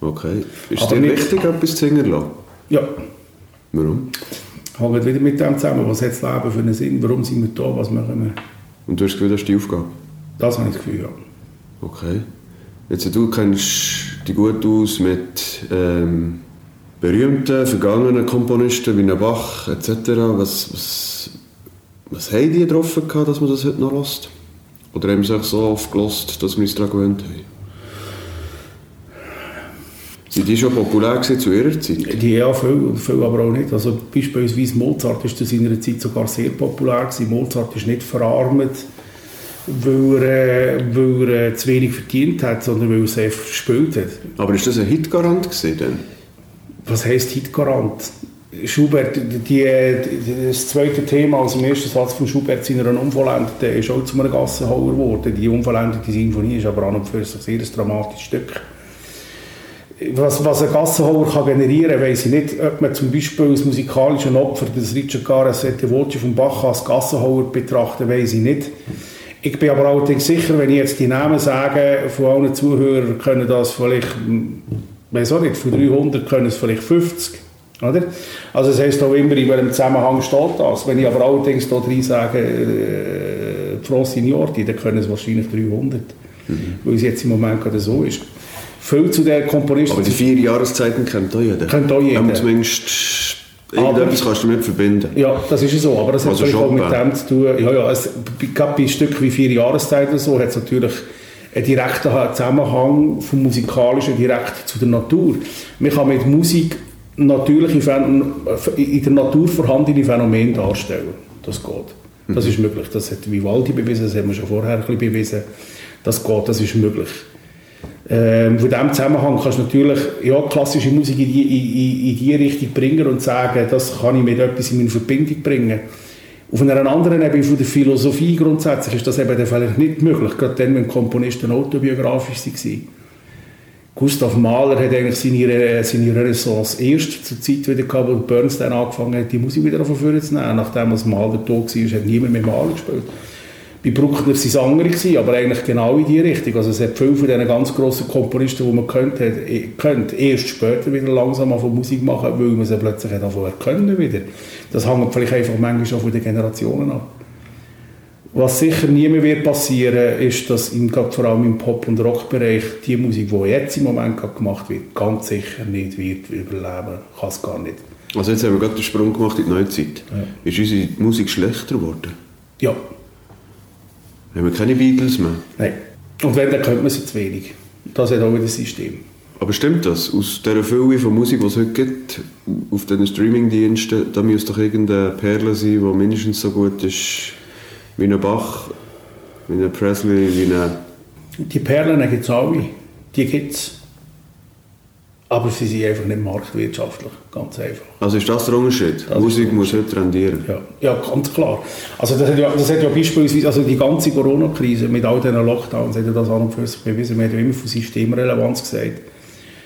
Speaker 2: Okay. Ist
Speaker 1: Aber
Speaker 2: dir
Speaker 1: nicht-
Speaker 2: wichtig, etwas zu singen lassen?
Speaker 1: Ja,
Speaker 2: Warum?
Speaker 1: hängt wieder mit dem zusammen. Was hat das Leben für einen Sinn? Warum sind wir da? Was machen wir?
Speaker 2: Und du hast das Gefühl, das ist die Aufgabe?
Speaker 1: Das habe ich das Gefühl, ja.
Speaker 2: Okay. Jetzt, du kennst dich gut aus mit ähm, berühmten, vergangenen Komponisten wie Bach etc. Was, was, was haben die getroffen, gehabt, dass man das heute noch lässt? Oder haben sie sich so oft gelost, dass wir uns daran gewöhnt haben? Sind die schon populär gewesen zu ihrer Zeit?
Speaker 1: Die ja, viel, viel aber auch nicht. Also beispielsweise Mozart ist zu seiner Zeit sogar sehr populär gewesen. Mozart ist nicht verarmt, weil er, weil er zu wenig verdient hat, sondern weil er sehr verspielt hat.
Speaker 2: Aber ist das ein Hitgarant gewesen denn?
Speaker 1: Was heisst Hitgarant? Schubert, die, die, das zweite Thema, also im ersten Satz von Schubert, seiner Unvollendeten, ist auch zu einem Gassenhauer geworden. Die unvollendete Sinfonie ist aber an und für sich sehr ein dramatisches Stück. Was, was ein Gassenhauer kann generieren kann, weiss ich nicht. Ob man zum Beispiel als musikalischen Opfer des Richard Gare Sette Voce von Bach als Gassenhauer betrachtet, weiss ich nicht. Ich bin aber allerdings sicher, wenn ich jetzt die Namen sage, von allen Zuhörern können das vielleicht, weiß auch nicht, von 300 können es vielleicht 50. Oder? Also das heisst auch immer, in welchem Zusammenhang steht das. Wenn ich aber allerdings da drin sage, äh, Francine Orti, dann können es wahrscheinlich 300. Weil es jetzt im Moment gerade so ist. Viel zu der Komponisten...
Speaker 2: Aber die vier Jahreszeiten kennt auch jeder.
Speaker 1: Kennt auch jeder.
Speaker 2: Aber zumindest irgendetwas kannst du damit verbinden.
Speaker 1: Ja, das ist ja so, aber das hat
Speaker 2: Also
Speaker 1: vielleicht auch mit dem zu tun. Ja, ja, es, gerade bei Stücken wie vier Jahreszeiten so hat es natürlich einen direkten Zusammenhang vom musikalischen direkt zu der Natur. Man kann mit Musik natürliche Phän- in der Natur vorhandene Phänomene darstellen. Das geht. Das ist möglich. Das hat Vivaldi bewiesen, das haben wir schon vorher ein bisschen bewiesen. Das geht, das ist möglich. Ähm, von diesem Zusammenhang kannst du natürlich ja, klassische Musik in die, in, in die Richtung bringen und sagen, das kann ich mit etwas in meine Verbindung bringen. Auf einer anderen Ebene von der Philosophie grundsätzlich ist das eben vielleicht nicht möglich, gerade dann, wenn Komponisten autobiografisch waren. Gustav Mahler hat eigentlich seine, seine Renaissance erst zur Zeit wieder gehabt, wo Bernstein angefangen hat, die Musik wieder von vorne zu nehmen. Nachdem als Mahler tot war, hat niemand mehr Mahler gespielt. Bei Bruckner waren es andere, gewesen, aber eigentlich genau in die Richtung. Also es hat viele von diesen ganz grossen Komponisten, die man kennt, hat, eh, kennt, erst später wieder langsam von Musik machen, weil man sie plötzlich hat erkennen wieder. Das hängt vielleicht einfach manchmal auch von den Generationen ab. Was sicher nie mehr wird passieren, ist, dass im, vor allem im Pop- und Rockbereich die Musik, die jetzt im Moment gemacht wird, ganz sicher nicht wird überleben. Kann es gar nicht.
Speaker 2: Also jetzt haben wir gerade den Sprung gemacht in die Neuzeit. Ist unsere Musik schlechter geworden?
Speaker 1: Ja,
Speaker 2: Haben wir keine Beatles mehr?
Speaker 1: nein. Und wenn, dann könnte man sie zu wenig. Das hat auch wieder das System.
Speaker 2: Aber stimmt das? Aus dieser Fülle von Musik, die es heute gibt, auf diesen Streamingdiensten, da müsste doch irgendeine Perle sein, die mindestens so gut ist wie ein Bach, wie ein Presley, wie ein...
Speaker 1: Die Perlen gibt es alle. Die gibt es. Aber sie sind einfach nicht marktwirtschaftlich. Ganz einfach.
Speaker 2: Also ist das der Unterschied?
Speaker 1: Das
Speaker 2: Musik muss heute rendieren.
Speaker 1: Ja, ja ganz klar. Also das hat ja, das hat ja beispielsweise, also die ganze Corona-Krise mit all diesen Lockdowns hat ja das an und für sich bewiesen. Wir haben ja immer von Systemrelevanz gesagt.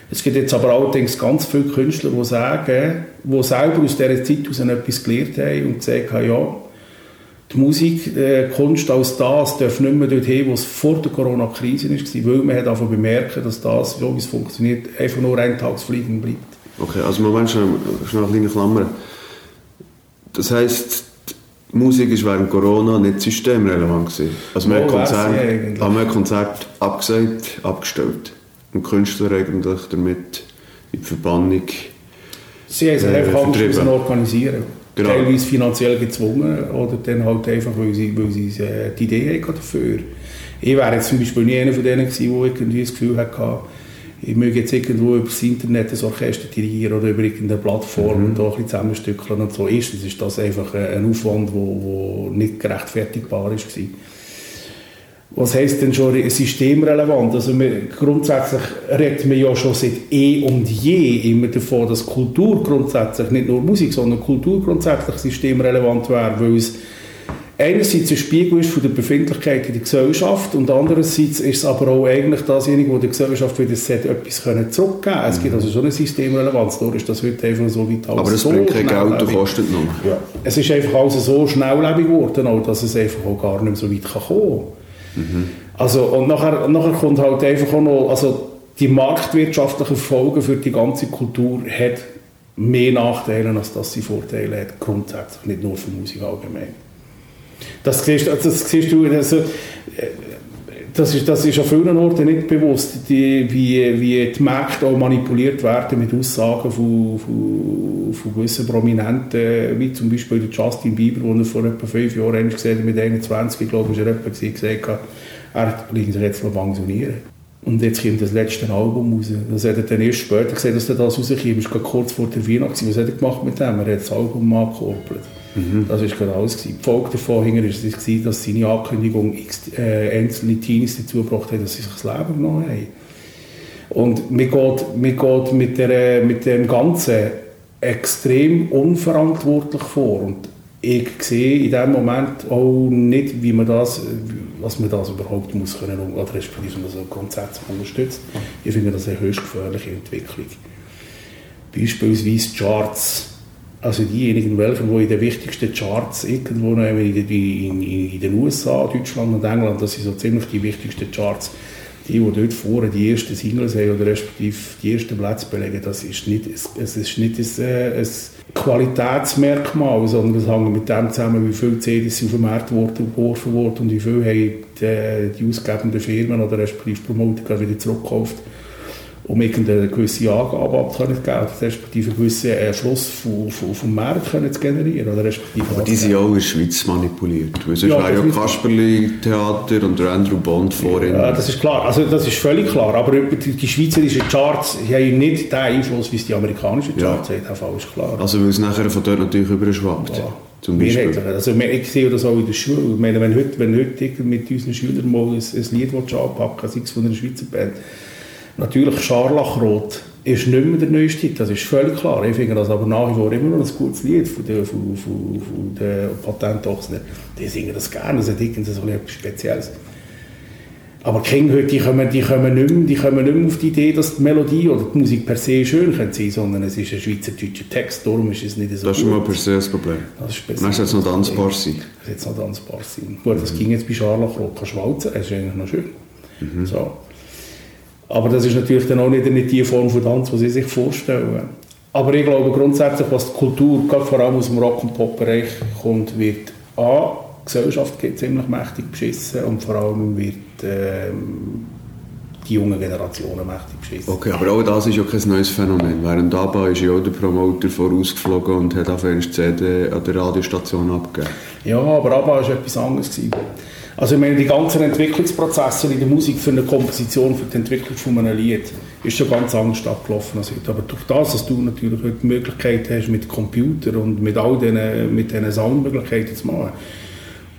Speaker 1: Es gibt jetzt aber allerdings ganz viele Künstler, die sagen, die selber aus dieser Zeit etwas gelernt haben und gesagt haben, ja, die Musik, äh, Kunst als das darf nicht mehr dorthin, wo es vor der Corona-Krise war, weil man hat einfach bemerkt, dass das, so wie es funktioniert, einfach nur Eintagsfliegen bleibt.
Speaker 2: Okay, also Moment, schnell, schnell eine kleine Klammer. Das heisst, die Musik ist während Corona nicht systemrelevant gewesen. Also man hat
Speaker 1: Wo wär's
Speaker 2: Konzert, haben wir Konzert abgesagt, abgestellt. Und die Künstler eigentlich damit in die Verbannung
Speaker 1: Sie haben sich
Speaker 2: Äh,
Speaker 1: einfach anders organisieren
Speaker 2: Genau.
Speaker 1: Teilweise finanziell gezwungen oder dann halt einfach, weil sie, weil sie äh, die Idee dafür. Ich wäre jetzt zum Beispiel nie einer von denen gewesen, der irgendwie das Gefühl hatte, ich möge jetzt irgendwo über das Internet ein Orchester dirigieren oder über irgendeine Plattform und da ein bisschen zusammenstückeln und so. Erstens ist das einfach äh, ein Aufwand, der nicht gerechtfertigbar war. Was heisst denn schon systemrelevant? Also wir, grundsätzlich redet man ja schon seit eh und je immer davon, dass Kultur grundsätzlich, nicht nur Musik, sondern Kultur grundsätzlich systemrelevant wäre, weil es einerseits ein Spiegel ist von der Befindlichkeit in der Gesellschaft und andererseits ist es aber auch eigentlich dasjenige, wo der Gesellschaft wieder sagt, etwas können zurückgeben Es gibt also schon eine Systemrelevanz, dadurch ist das heute einfach so weit
Speaker 2: alles Aber es so bringt kein Geld und kostet noch.
Speaker 1: Ja. Es ist einfach alles so schnelllebig geworden, dass es einfach auch gar nicht mehr so weit kann kommen kann. Mhm. Also, und nachher, nachher kommt halt einfach auch noch, also die marktwirtschaftlichen Folgen für die ganze Kultur hat mehr Nachteile, als dass sie Vorteile hat, grundsätzlich, nicht nur für Musik allgemein. Das siehst, das siehst du, also, das ist, das ist an vielen Orten nicht bewusst, die, wie, wie die Märkte auch manipuliert werden mit Aussagen von, von, von gewissen Prominenten, wie zum Beispiel Justin Bieber, der vor etwa fünf Jahren gesehen mit 21, glaube ich, er gesagt hat, er will sich jetzt mal pensionieren. Und jetzt kommt das letzte Album raus. Das hat er dann erst später gesehen, dass das rauskommt. Das war kurz vor der Weihnacht. Was hat er gemacht mit dem? Er hat das Album angekoppelt. Mhm. Das war gerade alles. Die Folge davon war, dass seine Ankündigung äh, einzelne Teenies dazu gebracht hat, dass sie sich das Leben genommen haben. Und mir geht, mir geht mit, der, mit dem Ganzen extrem unverantwortlich vor. Und ich sehe in dem Moment auch nicht, wie man das, was man das überhaupt muss können, oder respektive man so grundsätzlich unterstützt. Ich finde das eine höchst gefährliche Entwicklung. Beispielsweise Charts also diejenigen, welchen, die in den wichtigsten Charts irgendwo in, in, in, den USA, Deutschland und England, das sind so ziemlich die wichtigsten Charts, die, die dort vorne die ersten Singles haben oder respektive die ersten Plätze belegen, das ist nicht, es ist nicht ein, äh, ein Qualitätsmerkmal, sondern das hängt mit dem zusammen, wie viele CDs auf den Markt geworfen wurden und wie viel haben die, die ausgebenden Firmen oder respektive Promoter wieder zurückgekauft um irgendeine gewisse Angabe abzugeben, respektive einen gewissen Erschluss vom, vom, vom Markt können zu generieren. Oder respektive
Speaker 2: Aber die sind auch in der Schweiz manipuliert. Weil sonst ja, wäre ja Kasperli-Theater und der Andrew Bond vorhin.
Speaker 1: Ja, das ist klar. Also das ist völlig klar. Aber die, die schweizerischen Charts haben nicht den Einfluss, wie es die amerikanischen Charts ja. haben. Das ist klar.
Speaker 2: Also weil es nachher von dort natürlich überschwappt. Ja.
Speaker 1: Zum Beispiel. Also, ich sehe das auch in der Schule. Ich meine, wenn heute, wenn heute mit unseren Schülern mal ein, ein Lied anpacken sei es von einer Schweizer Band, Natürlich Scharlachrot ist nicht mehr der neueste das ist völlig klar. Ich finde das aber nach wie vor immer noch ein gutes Lied von den, von, von, von den Patentochsen. Die singen das gerne, das hat irgendwie so etwas Spezielles. Aber Kinder heute, die kommen, die, kommen nicht mehr, die kommen nicht mehr auf die Idee, dass die Melodie oder die Musik per se schön sein könnte, sondern es ist ein schweizerdeutscher Text, darum ist es nicht so
Speaker 2: Das ist schon mal per se das Problem. Das ist per se. jetzt noch tanzbar sein.
Speaker 1: Das jetzt noch tanzbar sein. Gut, das mhm. ging jetzt bei Scharlachrot, kann schwalzen, das ist eigentlich noch schön. Mhm. So. Aber das ist natürlich dann auch nicht, nicht die Form von Tanz, die sie sich vorstellen. Aber ich glaube grundsätzlich, was die Kultur, gerade vor allem aus dem Rock- und Pop-Bereich kommt, wird A, die Gesellschaft geht ziemlich mächtig beschissen und vor allem wird ähm, die junge Generationen mächtig beschissen.
Speaker 2: Okay, aber auch das ist ja kein neues Phänomen. Während ABBA ist ja auch der Promoter vorausgeflogen und hat auf eine CD an der Radiostation abgegeben.
Speaker 1: Ja, aber ABBA war etwas anderes. Gewesen. Also ich meine, die ganzen Entwicklungsprozesse in der Musik für eine Komposition, für die Entwicklung von einem Lied, ist schon ganz anders abgelaufen als heute. Aber durch das, dass du natürlich heute die Möglichkeit hast, mit Computer und mit all diesen, mit diesen Soundmöglichkeiten zu machen,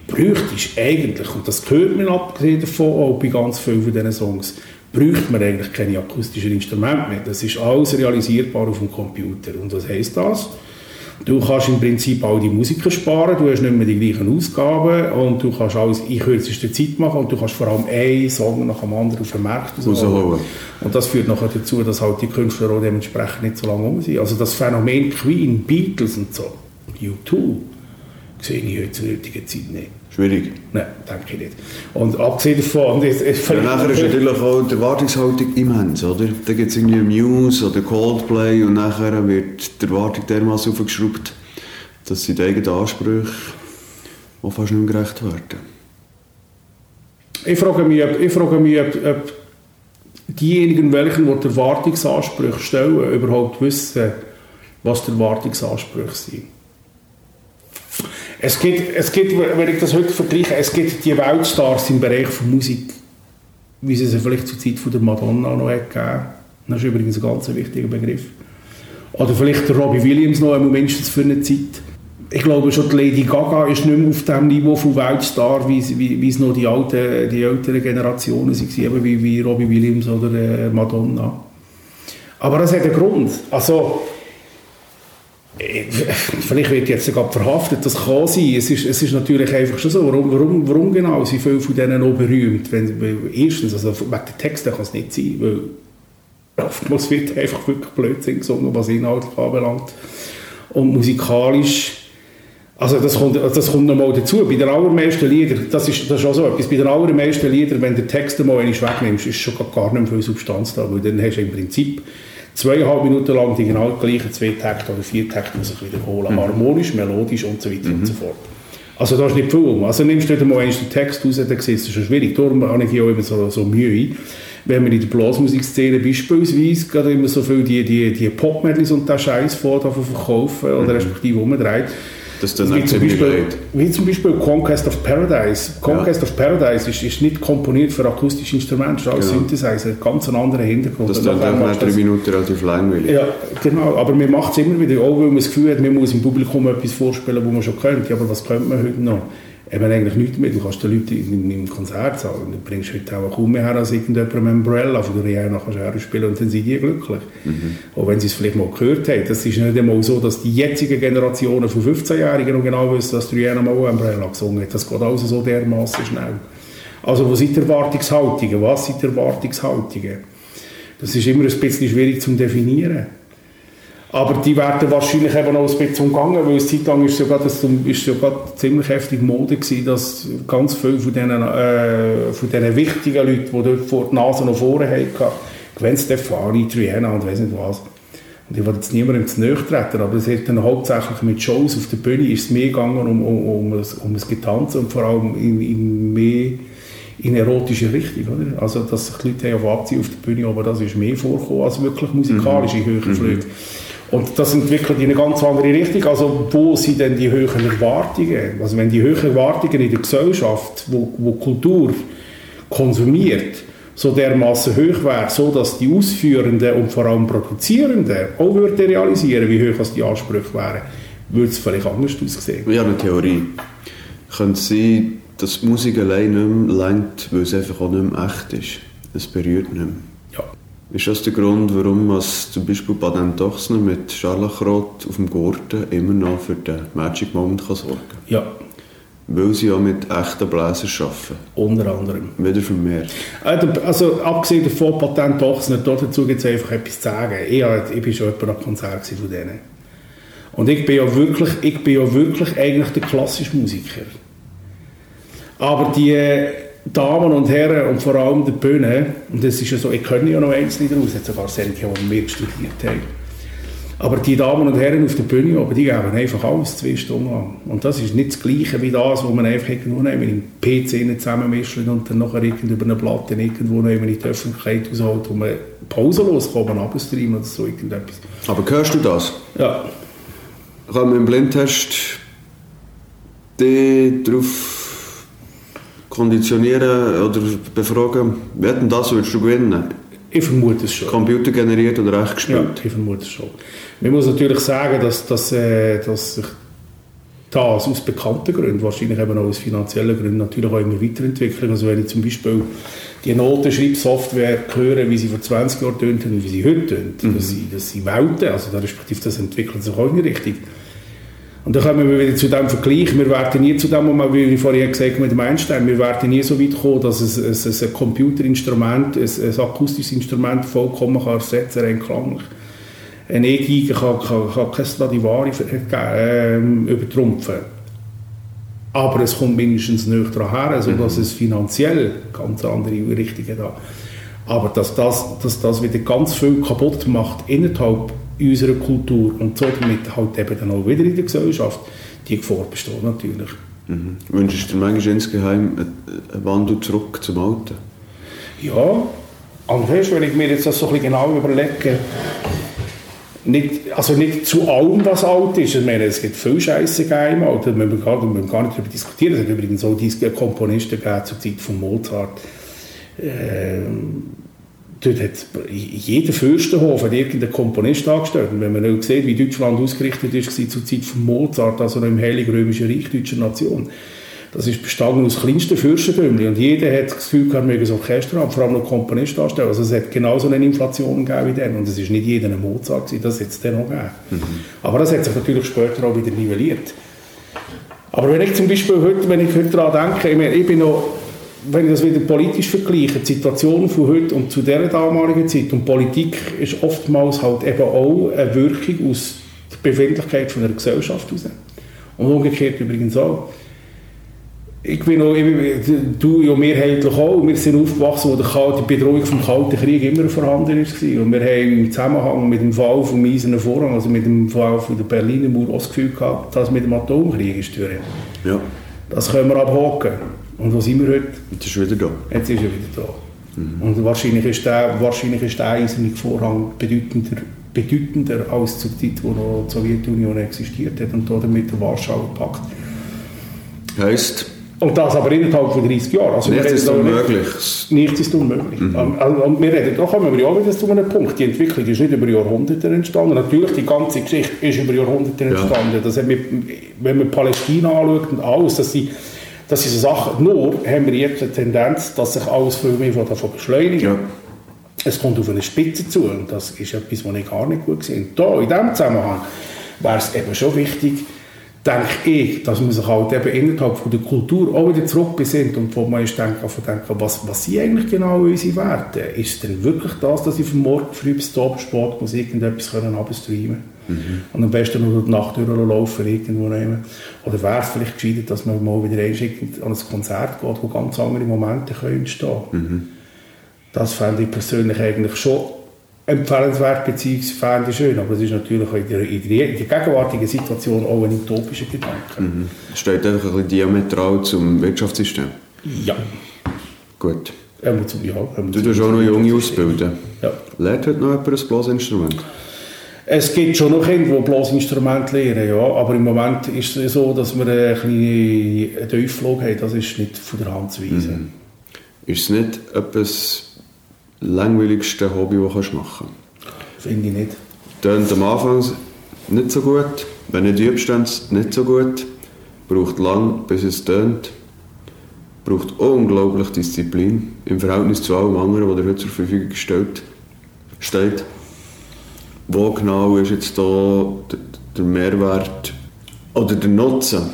Speaker 1: bräuchte eigentlich, und das hört man abgesehen davon auch bei ganz vielen von diesen Songs, bräuchte man eigentlich keine akustischen Instrumente mehr. Das ist alles realisierbar auf dem Computer. Und was heisst das? Du kannst im Prinzip all die Musiker sparen, du hast nicht mehr die gleichen Ausgaben und du kannst alles in kürzester Zeit machen und du kannst vor allem einen Song nach dem anderen auf den Markt rausholen. Und das führt nachher dazu, dass halt die Künstler auch dementsprechend nicht so lange um sind. Also das Phänomen Queen, Beatles und so, U2, sehe ich heute zur heutigen Zeit nicht.
Speaker 2: Schwierig?
Speaker 1: Nein, denke ich nicht. Und abgesehen davon... Es,
Speaker 2: es ja, nachher ist natürlich auch die Erwartungshaltung immens, oder? Da gibt es irgendwie Muse oder Coldplay und nachher wird die Erwartung dermaßen aufgeschraubt, dass sie den eigenen Ansprüchen auch fast nicht mehr gerecht werden.
Speaker 1: Ich frage mich, ob, ich frage mich, ob, ob diejenigen, welchen die, Erwartungsansprüche stellen, überhaupt wissen, was die Erwartungsansprüche sind. Es gibt, es gibt, wenn ich das heute vergleiche, es gibt die Weltstars im Bereich von Musik, wie sie sie vielleicht zur Zeit von der Madonna noch gegeben Das ist übrigens ein ganz wichtiger Begriff. Oder vielleicht der Robbie Williams noch einmal mindestens für eine Zeit. Ich glaube schon, die Lady Gaga ist nicht mehr auf dem Niveau von Weltstar, wie, wie, wie es noch die, alten, die älteren Generationen waren, wie, wie Robbie Williams oder äh, Madonna. Aber das hat einen Grund. Also, vielleicht wird jetzt sogar verhaftet, das kann sein. Es ist, es ist natürlich einfach schon so. Warum, warum, warum genau sind viele von denen noch berühmt? Wenn, erstens, also wegen der Texte kann es nicht sein, weil oftmals wird einfach wirklich Blödsinn gesungen, was inhaltlich anbelangt. Und musikalisch, also das kommt, das kommt nochmal dazu. Bei den allermeisten Liedern, das ist, das ist auch so etwas, bei den allermeisten Liedern, wenn den Text mal wegnimmst, ist schon gar nicht mehr viel Substanz da, weil dann hast du im Prinzip zweieinhalb Minuten lang die genau gleichen zwei Takte oder vier Takte sich wiederholen. Mhm. Harmonisch, melodisch und so weiter mhm. und so fort. Also da ist nicht viel Also nimmst du mal den Text raus, dann siehst du, das ist schon schwierig. Darum habe ich auch immer so, so Mühe, wenn man in der Blasmusikszene beispielsweise gerade immer so viel die, die, die Pop-Medleys und den Scheiß vor verkaufen oder mhm. respektive umdreht,
Speaker 2: das dann wie, zum
Speaker 1: Beispiel, wie zum Beispiel Conquest of Paradise. Conquest ja. of Paradise ist, ist nicht komponiert für akustische Instrumente, ist alles genau. Synthesizer, ganz ein anderer Hintergrund.
Speaker 2: Das dann nach drei Minuten relativ langweilig.
Speaker 1: Ja, genau, aber man macht es immer wieder, auch weil man das Gefühl hat, man muss im Publikum etwas vorspielen, was man schon könnte. Aber was könnte man heute noch? Eben eigentlich nichts mehr. Du kannst den Leuten in, im Konzert zahlen. Du bringst heute auch kaum mehr her als irgendjemand mit Umbrella von der Rihanna kannst du spielen und dann sind die glücklich. Mhm. Auch wenn sie es vielleicht mal gehört haben. Das ist nicht einmal so, dass die jetzigen Generationen von 15-Jährigen noch genau wissen, dass die Rihanna mal Umbrella gesungen hat. Das geht alles so dermaßen schnell. Also wo sind die Erwartungshaltungen? Was sind die Erwartungshaltungen? Das ist immer ein bisschen schwierig zu definieren. Aber die werden wahrscheinlich eben auch ein bisschen umgangen, weil es Zeit lang ist sogar, das ist sogar ziemlich heftig Mode gewesen, dass ganz viele von diesen, äh, von diesen wichtigen Leuten, die dort vor die Nase noch vorne hatten, Gwen Stefani, Triana und weiss nicht was. Und ich will jetzt niemandem zu nahe treten, aber es hat dann hauptsächlich mit Shows auf der Bühne ist es mehr gegangen um, um, um, um, um das Getanze und vor allem in, in mehr in erotische Richtung. Oder? Also, dass sich die Leute auf abziehen auf der Bühne, aber das ist mehr vorgekommen als wirklich musikalische mhm. höhere Flüge. Mhm. Und das entwickelt in eine ganz andere Richtung. Also wo sind denn die höheren Erwartungen? Also wenn die höheren Erwartungen in der Gesellschaft, wo, wo Kultur konsumiert, so dermaßen hoch wäre, so dass die Ausführenden und vor allem Produzierenden auch würden realisieren, wie hoch die Ansprüche wären, würde es vielleicht anders aussehen.
Speaker 2: Ja, eine Theorie. Könnte sein, dass Musik allein nicht mehr lenkt, weil es einfach auch nicht mehr echt ist. Es berührt nicht mehr. Ist das der Grund, warum was zum Beispiel Baden Dochsner mit Scharlachrot auf dem Gurten immer noch für den Magic Moment kann sorgen kann?
Speaker 1: Ja.
Speaker 2: Weil sie ja mit echten Bläsern arbeiten.
Speaker 1: Unter anderem.
Speaker 2: Wieder vermehrt.
Speaker 1: Äh, also abgesehen davon, Patent Dochsner, dazu gibt es einfach etwas zu sagen. Ich, ich bin schon jemand am Konzert von denen. Und ich bin ja wirklich, ich bin ja wirklich eigentlich der klassische Musiker. Aber die Damen und Herren und vor allem der Bühne, und das ist ja so, ich kenne ja noch einzelne daraus, jetzt sogar solche, die wir studiert haben. Aber die Damen und Herren auf der Bühne, aber die geben einfach alles zwei Stunden lang. Und das ist nicht das Gleiche wie das, was man einfach irgendwo nehmen, im PC zusammenmischen und dann nachher irgend über eine Platte irgendwo noch in die Öffentlichkeit rausholt, wo man pausenlos kann, abstreamen oder so irgendetwas.
Speaker 2: Aber hörst du das?
Speaker 1: Ja.
Speaker 2: Kann man im Blindtest darauf konditionieren oder befragen, wetten das würdest du gewinnen?
Speaker 1: Ich vermute es schon.
Speaker 2: Computer generiert oder echt gespielt?
Speaker 1: Ja, ich vermute es schon. Man muss natürlich sagen, dass, dass, äh, dass sich das aus bekannten Gründen, wahrscheinlich eben auch aus finanziellen Gründen, natürlich auch immer weiterentwickelt. Also wenn ich zum Beispiel die Notenschreibsoftware höre, wie sie vor 20 Jahren tönt und wie sie heute tönt, mhm. dass, sie, dass sie Welten, also da respektive das entwickelt sich auch in die Richtung. Und dann kommen wir wieder zu dem Vergleich. Wir werden nie zu dem wie ich vorhin gesagt habe mit dem Einstein, wir werden nie so weit kommen, dass es, es, ein Computerinstrument, ein, ein akustisches Instrument vollkommen kann ersetzen kann, klanglich. Ein E-Giga kann, kann, kann kein Stradivari äh, übertrumpfen. Aber es kommt mindestens nicht daran her, sodass mhm. es finanziell ganz andere Richtungen hat. Aber dass das, dass das wieder ganz viel kaputt macht innerhalb in unserer Kultur und so damit halt eben dann auch wieder in der Gesellschaft, die Gefahr besteht natürlich.
Speaker 2: Mhm. Wünschst du dir manchmal insgeheim einen Wandel zurück zum Alten?
Speaker 1: Ja, weißt, wenn ich mir jetzt das so ein bisschen genau überlege, nicht, also nicht zu allem, was alt ist. Ich meine, es gibt viel Scheiße Alter, da müssen wir gar, müssen gar nicht darüber diskutieren. Es hat übrigens auch diese Komponisten gegeben zur Zeit von Mozart. Ähm, dort hat jeder Fürstenhof hat irgendeinen Komponist angestellt. Und wenn man auch sieht, wie Deutschland ausgerichtet ist zur Zeit von Mozart, also noch im Heiligen Römischen Reich deutscher Nation, das ist bestanden aus kleinsten Fürstentümchen und jeder hat das Gefühl gehabt, wir ein Orchester haben, vor allem noch Komponist anstellen. Also es hat genauso eine Inflation gegeben wie dann und es ist nicht jeder ein Mozart gewesen, das hat es dann noch gegeben. Mhm. Aber das hat sich natürlich später auch wieder nivelliert. Aber wenn ich zum Beispiel heute, wenn ich heute daran denke, ich, meine, ich bin noch wenn ich das wieder politisch vergleiche, die Situation von heute und zu der damaligen Zeit und Politik ist oftmals halt eben auch eine Wirkung aus der Befindlichkeit von der Gesellschaft heraus. Und umgekehrt übrigens auch. Ich bin auch, du ja mehrheitlich auch, wir sind aufgewachsen, wo die Bedrohung vom Kalten Krieg immer vorhanden war. Und wir haben im Zusammenhang mit dem Fall vom Eisernen Vorhang, also mit dem Fall von der Berliner Mauer, auch das Gefühl gehabt, dass mit dem Atomkrieg ist. Ja. Das können wir abhaken. Und wo sind wir heute?
Speaker 2: Jetzt ist er wieder da.
Speaker 1: Jetzt ist er wieder da. Mhm. Und wahrscheinlich ist der, wahrscheinlich ist der eiserne Vorhang bedeutender, bedeutender als zur Zeit, wo noch die Sowjetunion existiert hat und damit der Warschauer Pakt.
Speaker 2: Heißt?
Speaker 1: Und das aber innerhalb von 30 Jahren.
Speaker 2: Also nichts ist unmöglich.
Speaker 1: Nichts ist unmöglich. Mhm. Und, wir reden, da kommen wir ja auch wieder zu einem Punkt. Die Entwicklung ist nicht über Jahrhunderte entstanden. Natürlich, die ganze Geschichte ist über Jahrhunderte entstanden. Ja. Das mit, wenn man Palästina anschaut und alles, dass sie das ist eine Sache. Nur haben wir jetzt eine Tendenz, dass sich alles viel mehr davon beschleunigt. Ja. Es kommt auf eine Spitze zu und das ist etwas, was ich gar nicht gut sehe. Da, in diesem Zusammenhang, wäre es eben schon wichtig, denke ich, dass man sich halt eben innerhalb von der Kultur auch wieder zurückbesinnt und wo man ist denken, denken was, was sind eigentlich genau unsere Werte? Ist es denn wirklich das, dass ich vom Morgen früh bis zum Sport muss irgendetwas können abstreamen mhm. und am besten nur die Nacht durchlaufen irgendwo nehmen? Oder wäre es vielleicht gescheiter, dass man mal wieder an ein Konzert geht, wo ganz andere Momente können entstehen können? Mhm. Das fände ich persönlich eigentlich schon empfehlenswert bzw. schön, aber es ist natürlich in der, in der, gegenwärtigen Situation auch ein utopischer Gedanke.
Speaker 2: Mhm. Steht einfach ein bisschen diametral zum Wirtschaftssystem?
Speaker 1: Ja.
Speaker 2: Gut.
Speaker 1: Zum, ja,
Speaker 2: du tust auch noch Junge ausbilden. Ja. Lernt heute noch jemand ein Blasinstrument?
Speaker 1: Es gibt schon noch Kinder, die Blasinstrumente lernen, ja, aber im Moment ist es so, dass wir eine kleine Tiefflug haben, das ist nicht von der Hand zu weisen. Mhm.
Speaker 2: Ist es nicht etwas langweiligste Hobby, das du machen
Speaker 1: kannst? Finde ich nicht.
Speaker 2: Tönt am Anfang nicht so gut. Wenn du übst, nicht so gut. Braucht lang, bis es tönt. Braucht unglaublich Disziplin im Verhältnis zu allem anderen, was dir heute zur Verfügung gestellt steht. Wo genau ist jetzt da der Mehrwert oder der Nutzen,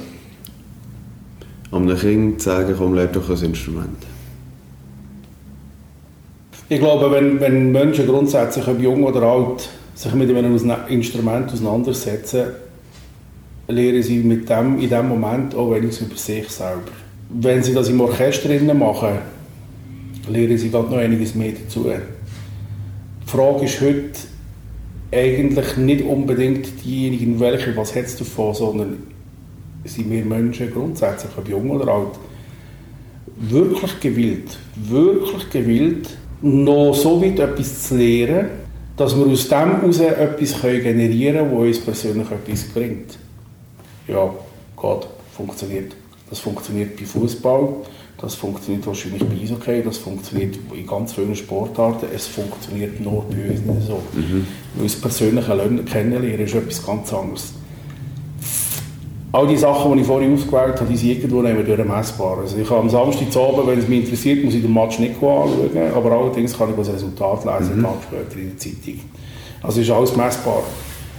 Speaker 2: einem Kind zu sagen, komm, lerne doch ein Instrument?
Speaker 1: Ich glaube, wenn, wenn Menschen grundsätzlich, ob jung oder alt, sich mit einem Instrument auseinandersetzen, lernen sie mit dem, in dem Moment auch wenigstens über sich selber. Wenn sie das im Orchester machen, lernen sie dort noch einiges mehr dazu. Die Frage ist heute eigentlich nicht unbedingt diejenigen, welche, was hat es davon, sondern sind wir Menschen grundsätzlich, ob jung oder alt, wirklich gewillt, wirklich gewillt, noch so weit etwas zu lernen, dass wir aus dem heraus etwas generieren können, das uns persönlich etwas bringt. Ja, Gott, funktioniert. Das funktioniert bei Fußball, das funktioniert wahrscheinlich bei Eishockey, das funktioniert in ganz vielen Sportarten. Es funktioniert nur bei uns nicht so. Mhm. Weil das persönliche Kennenlernen ist etwas ganz anderes all die Sachen, die ich vorhin ausgewählt habe, die sind irgendwo durch messbar. Also ich kann am Samstagabend, wenn es mich interessiert, muss ich den Match nicht anschauen, aber allerdings kann ich das Resultat lesen, mhm. Tag später in der Zeitung. Also ist alles messbar.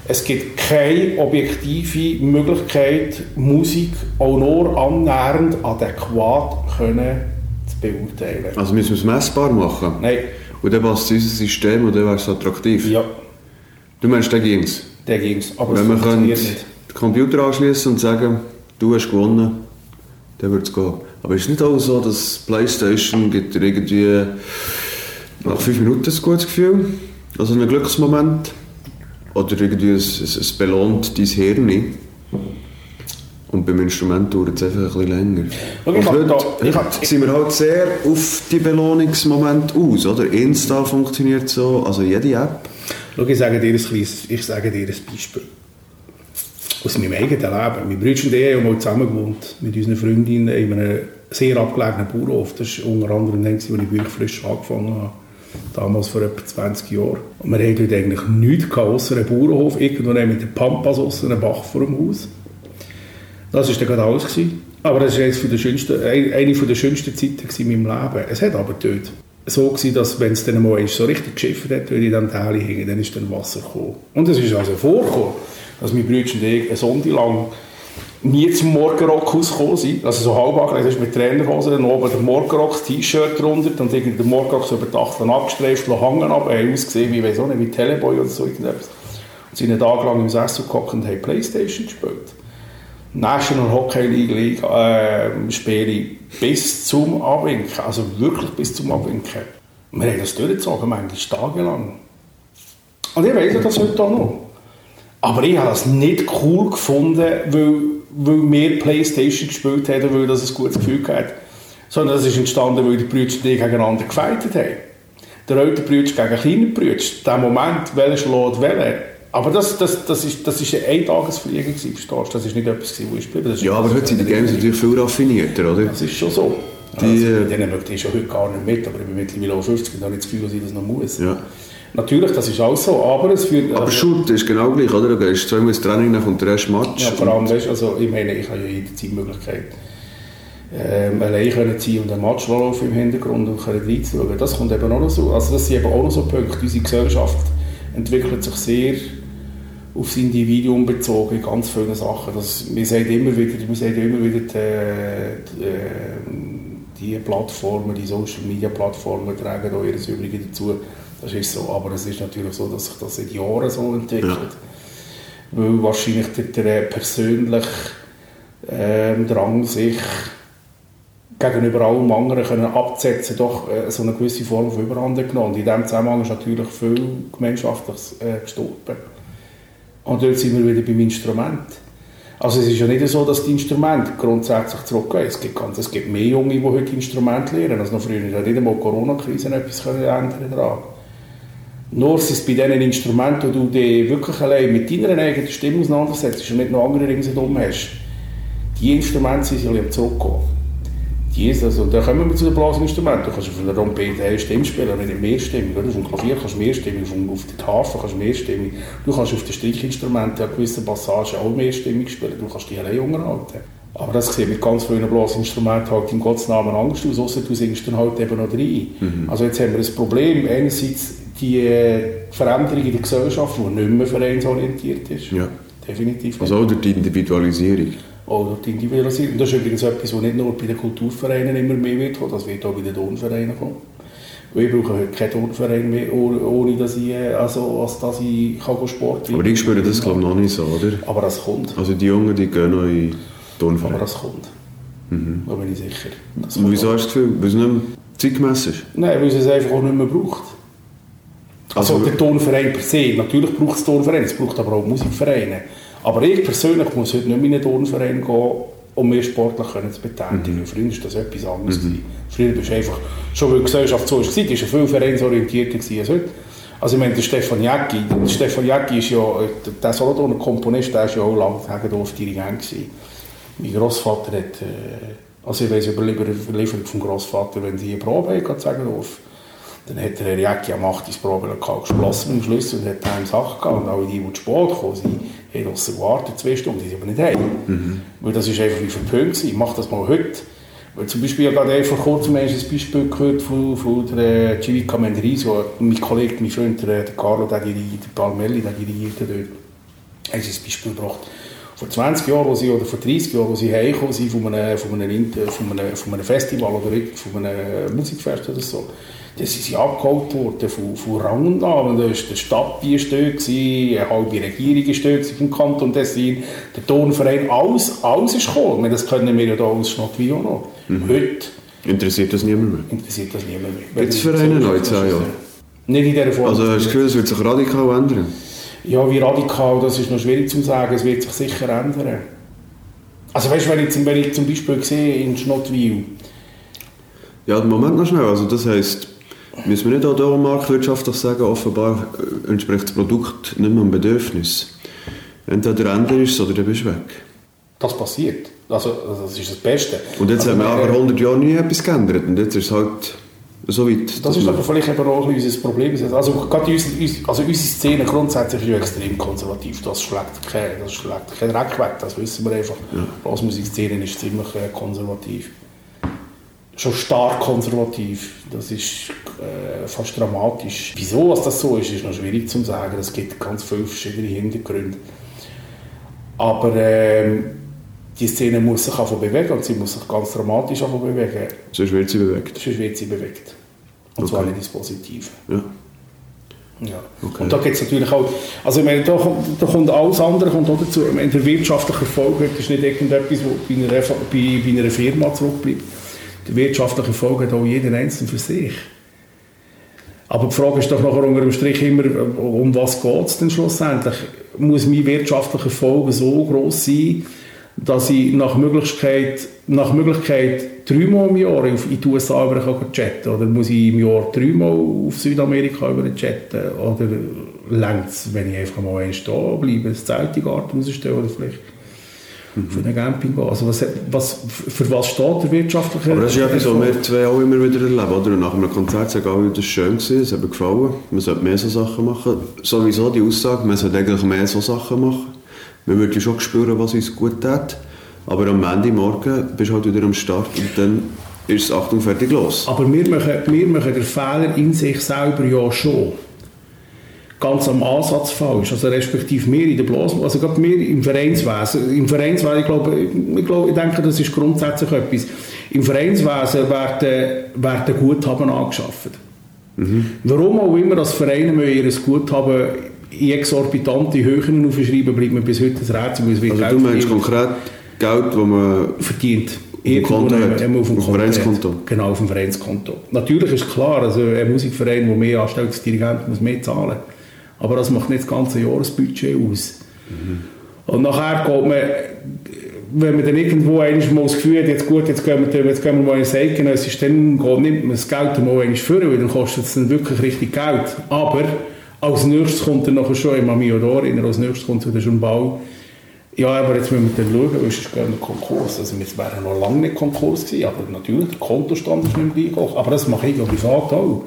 Speaker 1: Es gibt keine objektive Möglichkeit, Musik auch nur annähernd adäquat können zu beurteilen.
Speaker 2: Also müssen wir es messbar machen?
Speaker 1: Nein.
Speaker 2: Und dann passt zu unserem System und dann wäre es attraktiv?
Speaker 1: Ja.
Speaker 2: Du meinst, der ging es?
Speaker 1: Der ging es, aber
Speaker 2: Wenn es funktioniert nicht den Computer anschließen und sagen, du hast gewonnen, dann wird es gehen. Aber ist es nicht auch so, dass Playstation gibt dir irgendwie nach fünf Minuten ein gutes Gefühl? Also einen Glücksmoment? Oder irgendwie es, es, es belohnt dein Hirn? Und beim Instrument dauert es einfach ein bisschen länger. Und heute, da, heute sind wir halt sehr auf die Belohnungsmomente aus. Oder? Insta funktioniert so, also jede App.
Speaker 1: Schau, ich sage dir ein, kleines, ich sage dir ein Beispiel aus meinem eigenen Leben. Mein Bruder und ich haben mal zusammen gewohnt mit unseren Freundinnen in einem sehr abgelegenen Bauernhof. Das war unter anderem als ich wirklich frisch angefangen habe. Damals vor etwa 20 Jahren. Und wir hatten dort eigentlich nichts außer einen Bauernhof. Irgendwo mit der Pampas außer einem Bach vor dem Haus. Das war dann gerade alles. Gewesen. Aber das war eine der schönsten, eine der schönsten Zeiten in meinem Leben. Es hat aber dort so gewesen, dass wenn es dann mal so richtig geschifft hat, wenn ich dann Täle hingen, dann ist dann Wasser gekommen. Und es ist also vorgekommen, dass mein Bruder und ich eine Sonde lang nie zum Morgenrock rausgekommen sind. Also so halb angelegt, mit Trainerhose, dann oben der Morgenrock, T-Shirt drunter, dann irgendwie der Morgenrock so über die Achseln abgestreift, hängen ab, haben ausgesehen wie, weiß auch nicht, wie Teleboy oder so irgendetwas. Und sind einen Tag lang im Sessel gehockt und haben Playstation gespielt. National Hockey League, League äh, spiele bis zum Abwinken, also wirklich bis zum Abwinken. Wir haben das durchgezogen, manchmal tagelang. Und ich weiß das heute auch noch. Aber ich habe das nicht cool gefunden, weil, weil wir Playstation gespielt haben, weil das ein gutes Gefühl hat. Sondern das ist entstanden, weil die Brüder gegeneinander gefeitet haben. Der ältere Bruder gegen den kleinen Bruder. Der Moment, welcher schlägt welcher. Aber das, das, das, ist, das ist ein Eintagesfliegen, verstehst du? Das ist nicht etwas, wo ich spiele.
Speaker 2: Ja, aber heute sind die Games natürlich viel raffinierter, oder?
Speaker 1: Das ist schon so. Die, also, mit denen möchte ich schon heute gar nicht mit, aber ich bin mittlerweile 50 und habe nicht das Gefühl, dass ich das noch muss.
Speaker 2: Ja.
Speaker 1: Natürlich, das ist auch so, aber es führt...
Speaker 2: Aber
Speaker 1: also,
Speaker 2: Shoot ist genau gleich, oder? Du gehst zweimal ins Training, dann kommt der erste Match.
Speaker 1: Ja, vor allem, weißt, also ich meine, ich habe ja jederzeit die Möglichkeit, ähm, allein können sein und einen Match laufen im Hintergrund und können reinzuschauen. Das kommt eben auch noch so. Also das sind eben auch noch so Punkte. Unsere Gesellschaft entwickelt sich sehr aufs Individuum bezogen, ganz viele Sachen. Das, wir sehen immer wieder, wir sehen immer wieder die, die, die Plattformen, die Social Media Plattformen tragen da ihres Übrigen dazu. Das ist so, aber es ist natürlich so, dass sich das seit Jahren so entwickelt. Ja. Weil wahrscheinlich der, der persönliche ähm, Drang, sich gegenüber allem anderen können abzusetzen, doch äh, so eine gewisse Form von Überhand genommen. Und in diesem Zusammenhang ist natürlich viel Gemeinschaftliches äh, gestorben. Und dort sind wir wieder beim Instrument. Also es ist ja nicht so, dass die Instrumente grundsätzlich zurückgehen. Es gibt, ganz, es gibt mehr Junge, die heute Instrumente lernen, als noch früher. Da nicht einmal Corona-Krise etwas ändern daran. Nur ist es bei diesen Instrumenten, wo du dich wirklich allein mit deiner eigenen Stimme auseinandersetzt und nicht noch andere ringsherum hast, die Instrumente sind am zurückgehen. Jesus. Und dann kommen wir zu den Blasinstrumenten. Du kannst auf einer Trompete eine Stimme spielen, nicht mehrstimmig. Auf dem Klavier kannst du mehrstimmig, auf der Harfe kannst du mehrstimmig. Du kannst auf den Streichinstrumenten an gewissen Passagen auch mehrstimmig spielen. Du kannst die allein unterhalten. Aber das sieht mit ganz vielen Blasinstrumenten halt in Gottes Namen anders aus, außer du singst dann halt eben noch rein. Mhm. Also jetzt haben wir ein Problem. Einerseits die äh, Veränderung in der Gesellschaft, die nicht mehr vereinsorientiert ist.
Speaker 2: Ja.
Speaker 1: Definitiv.
Speaker 2: Also auch die Individualisierung
Speaker 1: oder die Individualisierung. Das ist übrigens etwas, was nicht nur bei den Kulturvereinen immer mehr wird, das wird auch bei den Turnvereinen kommen. Ich brauche heute keinen Turnverein mehr, ohne dass ich, also, als dass ich kann Sport
Speaker 2: Aber ich spüre das glaube ich noch nicht so, oder?
Speaker 1: Aber das kommt.
Speaker 2: Also die Jungen, die gehen noch in Turnvereine?
Speaker 1: Aber das kommt.
Speaker 2: Mhm.
Speaker 1: Da bin ich sicher.
Speaker 2: Und wieso hast du das Gefühl, weil es nicht mehr zeitgemäß ist?
Speaker 1: Nein, weil es es einfach auch nicht mehr braucht. Also, also der Turnverein per se, natürlich braucht es Turnvereine, es braucht aber auch Musikvereine. Aber ich persönlich muss heute nicht mehr in einen Turnverein gehen, um mehr sportlich zu betätigen. Mhm. Früher war das etwas anderes. Mhm. Früher bist du einfach, schon weil die Gesellschaft so war, war viel vereinsorientierter als heute. Also ich meine, der Stefan Jäcki, der Stefan Jäcki ist ja, der Solothurner Komponist, der war ja auch lange Hagendorf-Dirigent gewesen. Mein Großvater hat, äh, also ich weiss über Überlieferung vom Großvater, wenn sie eine Probe hatten, sagen durften, dann hat der Herr Jäcki am 8. das Probelokal geschlossen mit dem Schlüssel und hat heim Sachen gehabt. Und alle die, die zu spät gekommen sind, haben draussen gewartet, zwei Stunden, die sind aber nicht heim. Mhm. Weil das ist einfach wie verpönt Ich mache das mal heute. Weil zum Beispiel, ich habe vor kurzem ein Beispiel gehört von, von der Civica Mendrisio, mein Kollege, mein Freund, der, Carlo, der, dirigiert, der Palmelli, der dirigiert dort. Hat ein Beispiel gebracht. Vor 20 Jahren wo sie, oder vor 30 Jahren, als sie heimgekommen sind von einem, von, einem, von, einem, von einem Festival oder von einem Musikfest oder so, dann sind sie abgeholt worden von, von Rang und Namen. Da war der Stadtbier eine halbe Regierung vom Kanton Tessin, der Tonverein, alles, alles ist gekommen. Das können wir ja hier aus Schnottwil noch. Mhm. Heute
Speaker 2: interessiert das niemand mehr?
Speaker 1: Interessiert das niemand mehr.
Speaker 2: Gibt es Vereine neu in zehn Jahren?
Speaker 1: Nicht in dieser Form.
Speaker 2: Also hast du das Gefühl, es wird sich radikal ändern?
Speaker 1: Ja, wie radikal, das ist noch schwierig zu sagen. Es wird sich sicher ändern. Also weißt du, wenn ich, wenn ich zum Beispiel sehe in Schnottwil...
Speaker 2: Ja, Moment noch schnell. Also das heisst, Müssen wir nicht auch hier marktwirtschaftlich sagen, offenbar entspricht das Produkt nicht mehr dem Bedürfnis. Entweder änderst es oder dann bist du weg.
Speaker 1: Das passiert. Also, das ist das Beste.
Speaker 2: Und jetzt
Speaker 1: also,
Speaker 2: haben wir aber 100 Jahre nie etwas geändert. Und jetzt ist es halt so weit.
Speaker 1: Das ist aber vielleicht eben auch ein unser Problem. Also, gerade unsere, also unsere Szene grundsätzlich ist ja extrem konservativ. Das schlägt kein, das schlägt kein Dreck weg, das wissen wir einfach. Ja. Die Blasmusikszene ist ziemlich äh, konservativ. Schon stark konservativ. Das ist äh, fast dramatisch. Wieso was das so ist, ist noch schwierig zu sagen. Es gibt ganz viele verschiedene Hintergründe. Aber ähm, die Szene muss sich einfach bewegen und sie muss sich ganz dramatisch einfach bewegen.
Speaker 2: Sonst wird sie bewegt?
Speaker 1: Sonst wird sie bewegt. Und okay. zwar nicht ins Positive.
Speaker 2: Ja.
Speaker 1: Ja. Okay. Und da gibt es natürlich auch, also ich meine, da, da kommt alles andere kommt auch dazu. Ich meine, der wirtschaftliche Erfolg das ist nicht irgendetwas, was bei einer, bei, bei einer Firma zurückbleibt. Der wirtschaftliche Erfolg hat auch jeder Einzelne für sich. Aber die Frage ist doch nachher unter dem Strich immer, um was geht es denn schlussendlich? Muss mein wirtschaftlicher Erfolg so groß sein, dass ich nach Möglichkeit, nach Möglichkeit dreimal im Jahr in die USA über kann chatten Oder muss ich im Jahr dreimal auf Südamerika über chatten? Oder längt es, wenn ich einfach mal eins da bleibe, das Zelt in den Garten rausstelle oder vielleicht mhm. für den Camping gehen? Also was, was, für was steht der wirtschaftliche
Speaker 2: Aber das ist ja etwas, was wir zwei auch immer wieder erleben. Oder? Nach einem Konzert sagen alle, das war schön, gewesen, es hat mir gefallen, man sollte mehr so Sachen machen. Sowieso die Aussage, man sollte eigentlich mehr so Sachen machen man würde schon spüren, was uns gut tut. Aber am Ende morgen bist du halt wieder am Start und dann ist es Achtung, fertig, los.
Speaker 1: Aber wir machen, wir machen den Fehler in sich selber ja schon. Ganz am Ansatz falsch. Also respektive wir in der Blas, also gerade wir im Vereinswesen. Im Vereinswesen, ich glaube, ich, glaube, ich denke, das ist grundsätzlich etwas. Im Vereinswesen werden, werden Guthaben angeschafft. Mhm. Warum auch immer das Vereine ihr Guthaben in exorbitante Höhen aufschreiben, bleibt mir bis heute das Rätsel.
Speaker 2: Also Geld du meinst konkret Geld, das man
Speaker 1: verdient.
Speaker 2: Irgendwo auf dem Vereinskonto.
Speaker 1: Genau, auf dem Vereinskonto. Natürlich ist klar, also ein Musikverein, der mehr anstellt als Dirigent, muss mehr zahlen. Aber das macht nicht das ganze Jahresbudget aus. Mhm. Und nachher geht man, wenn man dann irgendwo einmal mal das Gefühl hat, jetzt gut, jetzt gehen wir, jetzt gehen wir mal in Seiken, es ist dann nimmt man das Geld mal einmal vor, weil dann kostet es dann wirklich richtig Geld. Aber als nächstes kommt dann nachher schon im Miodor als nächstes kommt wieder schon Bau. Ja, aber jetzt müssen wir dann schauen, weil sonst wir Konkurs. Also wir wären noch lange nicht Konkurs gewesen, aber natürlich, der Kontostand ist nicht mehr Aber das mache ich ja privat auch.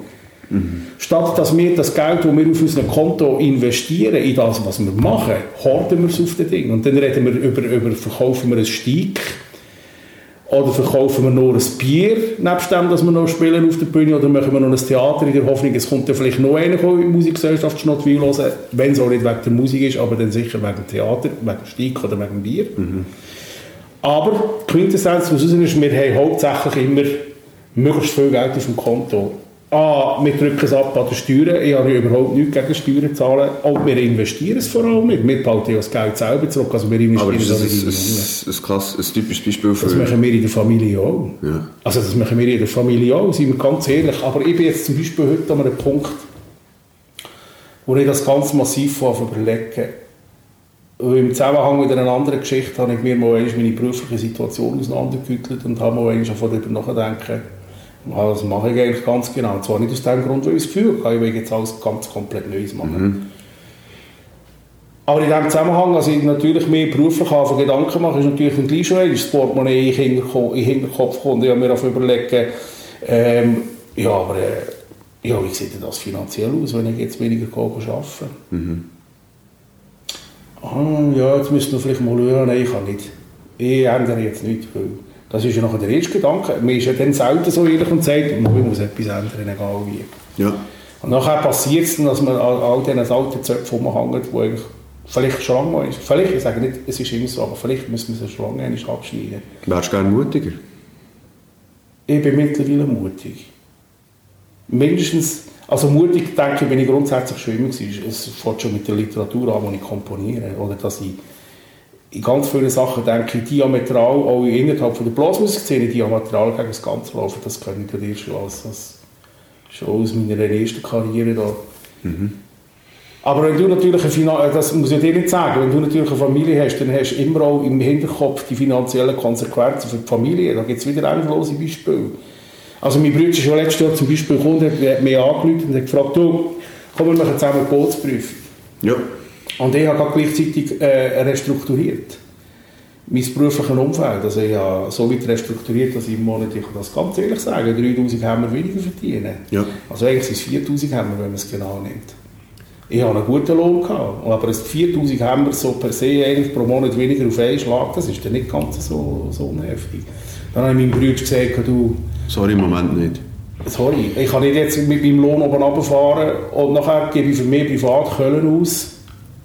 Speaker 1: Mhm. Statt dass wir das Geld, das wir auf unserem Konto investieren, in das, was wir machen, horten wir es auf das Ding. Und dann reden wir über, über verkaufen wir einen Steig oder verkaufen wir nur ein Bier, nebst dem, dass wir noch spielen auf der Bühne, oder machen wir noch ein Theater in der Hoffnung, es kommt dann vielleicht noch einer in die Musikgesellschaft Schnottwil hören, wenn es auch nicht wegen der Musik ist, aber dann sicher wegen dem Theater, wegen dem Steig oder wegen dem Bier. Mhm. Aber die Quintessenz, was raus ist, wir haben hauptsächlich immer möglichst viel Geld auf dem Konto. Ah, wir drücken es ab an den Steuern. Ich habe überhaupt nichts gegen Steuern zahlen. Und wir investieren es vor allem nicht. Wir behalten ja das Geld selber zurück. Also wir investieren
Speaker 2: Aber das ist ein, ein, ein, ein typisches Beispiel
Speaker 1: für... Das machen wir in der Familie auch.
Speaker 2: Ja.
Speaker 1: Also das machen wir in der Familie auch, sind wir ganz ehrlich. Aber ich bin jetzt zum Beispiel heute an einem Punkt, wo ich das ganz massiv überlege. Im Zusammenhang mit einer anderen Geschichte habe ich mir mal meine berufliche Situation auseinandergehüttelt und habe mal darüber nachdenken das mache ich eigentlich ganz genau. Und zwar nicht aus dem Grund, weil ich das Gefühl habe, ich will jetzt alles ganz komplett Neues machen. Mhm. Aber in diesem Zusammenhang, also ich natürlich mehr beruflich auf Gedanken mache, ist natürlich dann gleich schon das Portemonnaie in den Hinterkopf kommt. Ich habe mir auch überlegen, ähm, ja, aber äh, ja, wie sieht denn das finanziell aus, wenn ich jetzt weniger arbeite? Mhm. Ah, ja, jetzt müssten wir vielleicht mal schauen, nein, ich kann nicht. Ich ändere jetzt nichts, weil das ist ja noch der erste Gedanke. Man ist ja dann selten so ehrlich und sagt, ich muss etwas ändern, egal wie.
Speaker 2: Ja.
Speaker 1: Und nachher passiert es dann, dass man all, all diesen alten Zöpfen umhängt, die eigentlich vielleicht schon lange ist. Vielleicht, ich sage nicht, es ist immer so, aber vielleicht müssen wir sie schon lange abschneiden.
Speaker 2: Wärst du gerne mutiger?
Speaker 1: Ich bin mittlerweile mutig. Mindestens, also mutig, denke ich, bin ich grundsätzlich schon immer gewesen. Es fängt schon mit der Literatur an, die ich komponiere. Oder dass ich in ganz vielen Sachen denke ich diametral, auch innerhalb von der Blasmusikszene diametral gegen das Ganze laufen. Das kenne ich dir schon, als, als, schon aus meiner ersten Karriere da. Mhm. Aber wenn du natürlich eine Finan das muss ich dir nicht sagen, wenn du natürlich eine Familie hast, dann hast du immer auch im Hinterkopf die finanziellen Konsequenzen für die Familie. Da gibt es wieder endlose Beispiele. Also mein Bruder ist schon letztes Jahr zum Beispiel gekommen, hat mich angerufen und hat gefragt, du, komm, wir machen zusammen eine Bootsprüfung.
Speaker 2: Ja.
Speaker 1: Und ich habe gleichzeitig äh, restrukturiert. mein berufliches Umfeld, also ich habe so weit restrukturiert, dass ich im Monat, ich kann das ganz ehrlich sagen, 3000 haben wir weniger verdienen.
Speaker 2: Ja.
Speaker 1: Also eigentlich sind es 4000 haben wir, wenn man es genau nimmt. Ich habe einen guten Lohn gehabt, aber es 4000 haben wir so per se eigentlich pro Monat weniger auf einen Schlag, das ist dann nicht ganz so, so heftig. Dann habe ich meinem Bruder gesagt, du...
Speaker 2: Sorry, im Moment nicht.
Speaker 1: Sorry, ich kann nicht jetzt mit meinem Lohn oben runterfahren und nachher gebe ich für mich privat Köln aus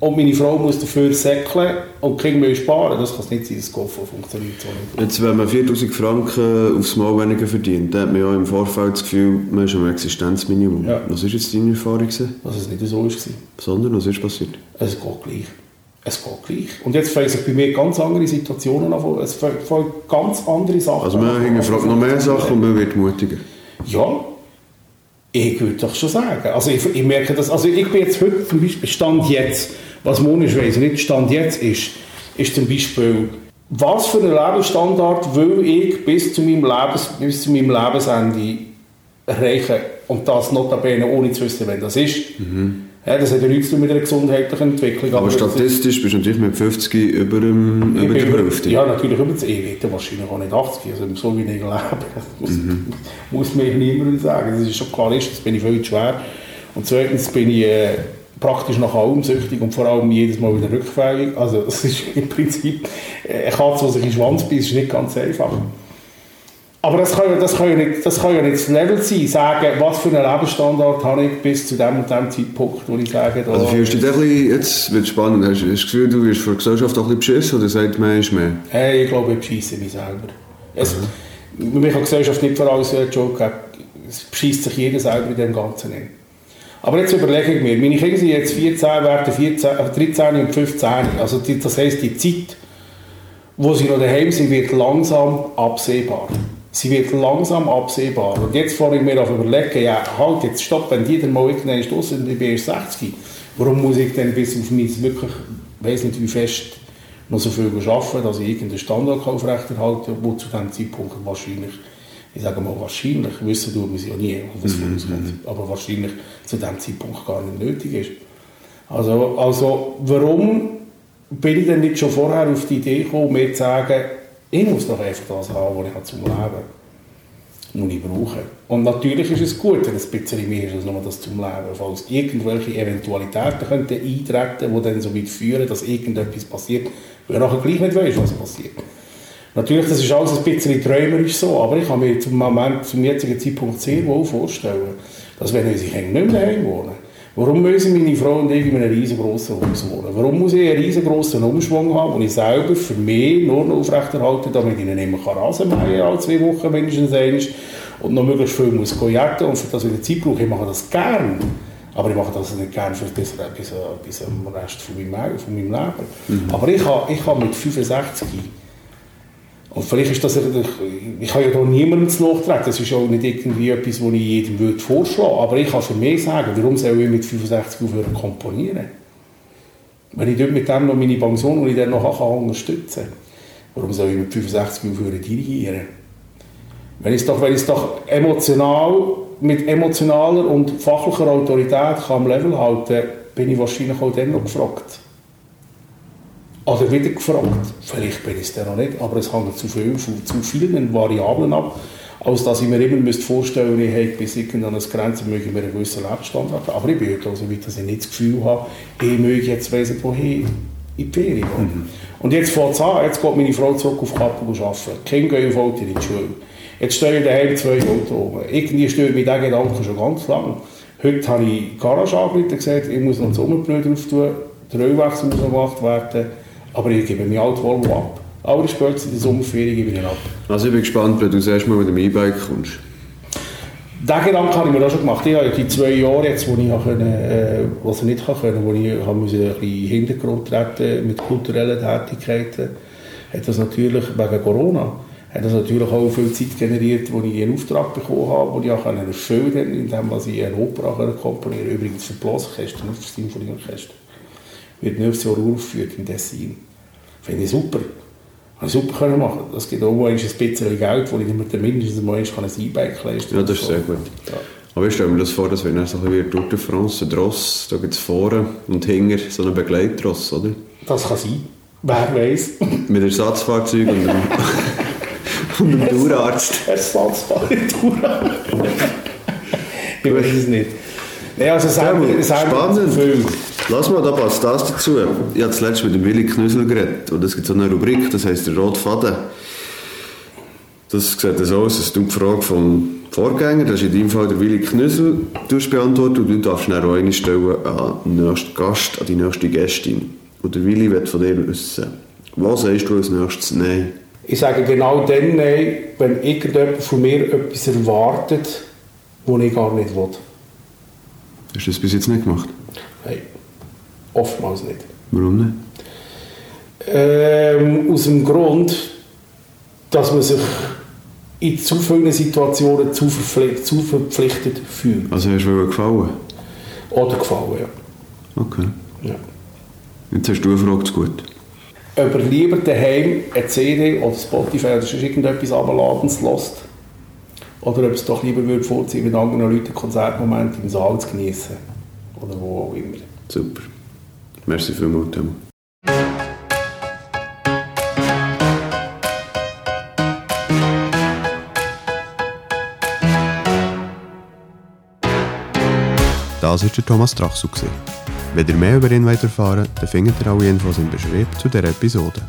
Speaker 1: und meine Frau muss dafür säckeln und Kinder müssen sparen. Das kann nicht sein, das Golf funktioniert so nicht.
Speaker 2: Jetzt, wenn man 4000 Franken aufs Mal weniger verdient, dann hat man ja im Vorfeld das Gefühl, man ist am Existenzminimum.
Speaker 1: Ja.
Speaker 2: Was war jetzt deine Erfahrung? Gewesen?
Speaker 1: Dass es nicht so war.
Speaker 2: Sondern, was ist passiert?
Speaker 1: Es geht gleich. Es geht gleich. Und jetzt fangen sich bei mir ganz andere Situationen an. Es fangen ganz andere Sachen
Speaker 2: Also man hinterfragt noch mehr Sachen und man wird mutiger.
Speaker 1: Ja, ich würde doch schon sagen. Also ich, ich merke das, also ich bin jetzt heute zum Beispiel, Stand jetzt, was Monisch weiss, nicht Stand jetzt ist, ist zum Beispiel, was für einen Lebensstandard will ich bis zu meinem, Lebens, bis zu meinem Lebensende erreichen und das notabene ohne zu wissen, wenn das ist. Ja, das hat ja nichts mit einer gesundheitlichen Entwicklung.
Speaker 2: Aber
Speaker 1: das ist-
Speaker 2: statistisch bist du natürlich mit 50 über, dem, über der Hälfte.
Speaker 1: Ja, natürlich über das E werde wahrscheinlich auch nicht 80, also so wie ich lebe. Das muss, muss mir niemand sagen. Das ist schon klar, erstens bin ich zu schwer und zweitens bin ich äh, praktisch nach allem süchtig und vor allem jedes Mal wieder rückfällig. Also das ist im Prinzip, äh, eine Katze, die sich in den Schwanz beißt, ist nicht ganz einfach. Aber das kann, ja- das, kann ja nicht, das kann ja nicht das Level sein, sagen, was für einen Lebensstandard habe ich bis zu dem und dem Zeitpunkt, wo ich sage, da,
Speaker 2: Also fühlst du dich ein bisschen, jetzt wird es spannend, hast du hast du das Gefühl, du wirst von der Gesellschaft auch ein bisschen beschissen oder sagt mehr ist mehr?
Speaker 1: Hey, ich glaube, ich bescheisse mich selber. Es, mhm. Mich kann die Gesellschaft nicht vor allem so einen Joke geben. Es bescheisst sich jeder selber in dem Ganzen hin. Aber jetzt überlege ich mir, meine Kinder sind jetzt 14, werden 14, äh, 13 und 15. Also die, das heisst, die Zeit, wo sie noch daheim sind, wird langsam absehbar. Sie wird langsam absehbar. Und jetzt fange ich mir auf überlegen, ja, halt, jetzt stopp, wenn die dann mal irgendwann draussen sind, ich bin erst 60, warum muss ich dann bis auf mein wirklich, ich weiss nicht wie fest, noch so viel arbeiten, dass ich irgendeinen Standard kann aufrechterhalten kann, wo zu diesem Zeitpunkt wahrscheinlich, ich sage mal wahrscheinlich, wissen tut man es ja nie, was vorausgeht, aber wahrscheinlich zu diesem Zeitpunkt gar nicht nötig ist. Also, also warum bin ich denn nicht schon vorher auf die Idee gekommen, mir zu sagen, ich muss doch einfach das haben, was ich habe zum Leben muss ich brauchen. Und natürlich ist es gut, wenn es ein bisschen mehr ist als nur das zum Leben. Falls irgendwelche Eventualitäten könnten eintreten, die dann so weit führen, dass irgendetwas passiert, weil du nachher gleich nicht weißt, was passiert. Natürlich, das ist alles ein bisschen träumerisch so, aber ich kann mir zum Moment, zum jetzigen Zeitpunkt sehr wohl vorstellen, dass wenn unsere Kinder nicht mehr daheim wohnen, warum müssen meine Frau und ich in einem riesengroßen Haus wohnen? Warum muss ich einen riesengroßen Umschwung haben, den ich selber für mich nur noch aufrechterhalte, damit ich nicht mehr Rasen mähen alle zwei Wochen mindestens einmal und noch möglichst viel muss jetten und für das wieder Zeit brauche. Ich mache das gern. Aber ich mache das nicht gerne für bis, bis, bis am Rest von meinem, von meinem Leben. Aber ich habe, ich habe mit 65 und vielleicht ist das, ich, ich kann ja da niemandem zu Loch treten, das ist auch nicht irgendwie etwas, was ich jedem würde vorschlagen aber ich kann für mich sagen, warum soll ich mit 65 aufhören komponieren? Wenn ich dort mit dem noch meine Pension, die ich dann noch kann unterstützen kann, warum soll ich mit 65 aufhören dirigieren? Wenn ich es doch, wenn es doch emotional, mit emotionaler und fachlicher Autorität kann am Level halten bin ich wahrscheinlich auch dann noch gefragt. Oder wieder gefragt. Vielleicht bin ich es dann noch nicht, aber es hängt zu, viel, von, zu vielen Variablen ab, als dass ich mir immer müsste vorstellen müsste, ich bis irgendeine Grenze möge ich mir einen gewissen Lebensstandard haben. Aber ich bin heute so weit, dass ich nicht das Gefühl habe, ich möge jetzt wissen, wohin in die Ferien gehen. Und jetzt fängt es an, jetzt geht meine Frau zurück auf Kappel und arbeiten. Die Kinder gehen auf in die Schule. Jetzt stehen daheim zwei Autos rum. Irgendwie stört mich dieser Gedanke schon ganz lang. Heute habe ich die Garage angerufen und gesagt, ich muss noch das Sommerblöd drauf tun, der Ölwechsel muss gemacht werden, aber ich gebe mein altes Volvo ab. Aber spätestens in der Sommerferien gebe ich ihn ab.
Speaker 2: Also ich bin gespannt, wenn du das erste Mal mit dem E-Bike kommst.
Speaker 1: Diesen Gedanken habe ich mir auch schon gemacht. Ich habe die zwei Jahre, jetzt, wo ich können, äh, was ich nicht können, wo ich habe ein bisschen in den Hintergrund treten mit kulturellen Tätigkeiten, hat das natürlich wegen Corona hat das natürlich auch viel Zeit generiert, wo ich einen Auftrag bekommen habe, wo ich auch erfüllen konnte, indem ich eine Opera komponieren konnte. Übrigens für Blasorchester, nicht für Symphonieorchester. Wird nächstes Jahr aufgeführt im Tessin. Finde ich super. Habe ich super können machen. Das gibt auch ein bisschen Geld, das ich mir mindestens mal ein E-Bike leisten kann.
Speaker 2: Ja, das ist sehr gut.
Speaker 1: Ja.
Speaker 2: Aber ich stelle mir das vor, dass wenn er so ein bisschen wie Tour de France, ein Dross, da gibt es vorne und hinten so einen Begleitross, oder?
Speaker 1: Das kann sein. Wer weiß?
Speaker 2: Mit Ersatzfahrzeug und dem, und dem Tourarzt.
Speaker 1: Ersatzfahrzeug. ich weiß es nicht. Ja, also sagen, sagen
Speaker 2: spannend. Lass mal, da passt das dazu. Ich habe zuletzt mit dem Willi Knüssel geredet und es gibt so eine Rubrik, das heisst der rote Faden. Das sieht so aus, dass du die Frage vom Vorgänger, das ist in deinem Fall der Willi Knüssel, du beantwortet und du darfst dann auch eine stellen an den nächsten Gast, an die nächste Gästin. Und der Willi wird von dir wissen, was sagst du als nächstes Nein?
Speaker 1: Ich sage genau dann Nein, wenn irgendjemand von mir etwas erwartet, was ich gar nicht will.
Speaker 2: Hast du das bis jetzt nicht gemacht?
Speaker 1: Nein, oftmals nicht.
Speaker 2: Warum nicht?
Speaker 1: Ähm, aus dem Grund, dass man sich in zu vielen Situationen zu, verpflichtet, zu verpflichtet fühlt.
Speaker 2: Also hast du gefallen?
Speaker 1: Oder gefallen, ja.
Speaker 2: Okay.
Speaker 1: ja.
Speaker 2: Jetzt hast du eine Frage zu gut.
Speaker 1: Ob er lieber daheim eine CD oder Spotify oder sonst irgendetwas abladens lässt, oder ob es doch lieber würde vorziehen, mit anderen Leuten Konzertmomente im Saal zu genießen. Oder wo auch immer.
Speaker 2: Super. Merci vielmals, Timo. Das war der Thomas Trachsu. Wenn ihr mehr über ihn erfahren wollt, dann findet ihr alle Infos im Beschrieb zu dieser Episode.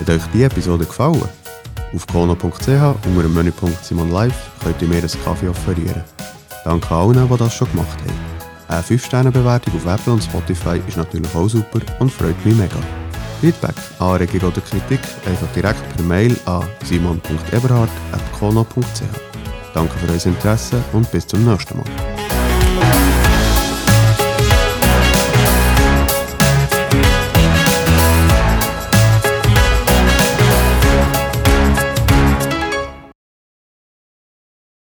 Speaker 2: Hat euch diese Episode gefallen? Auf kono.ch unter dem Menüpunkt Simon Live könnt ihr mir einen Kaffee offerieren. Danke allen, die das schon gemacht haben. Eine 5-Sterne-Bewertung auf Apple und Spotify ist natürlich auch super und freut mich mega. Feedback, Anregung oder Kritik einfach direkt per Mail an simon.eberhard.kono.ch. Danke für euer Interesse und bis zum nächsten Mal.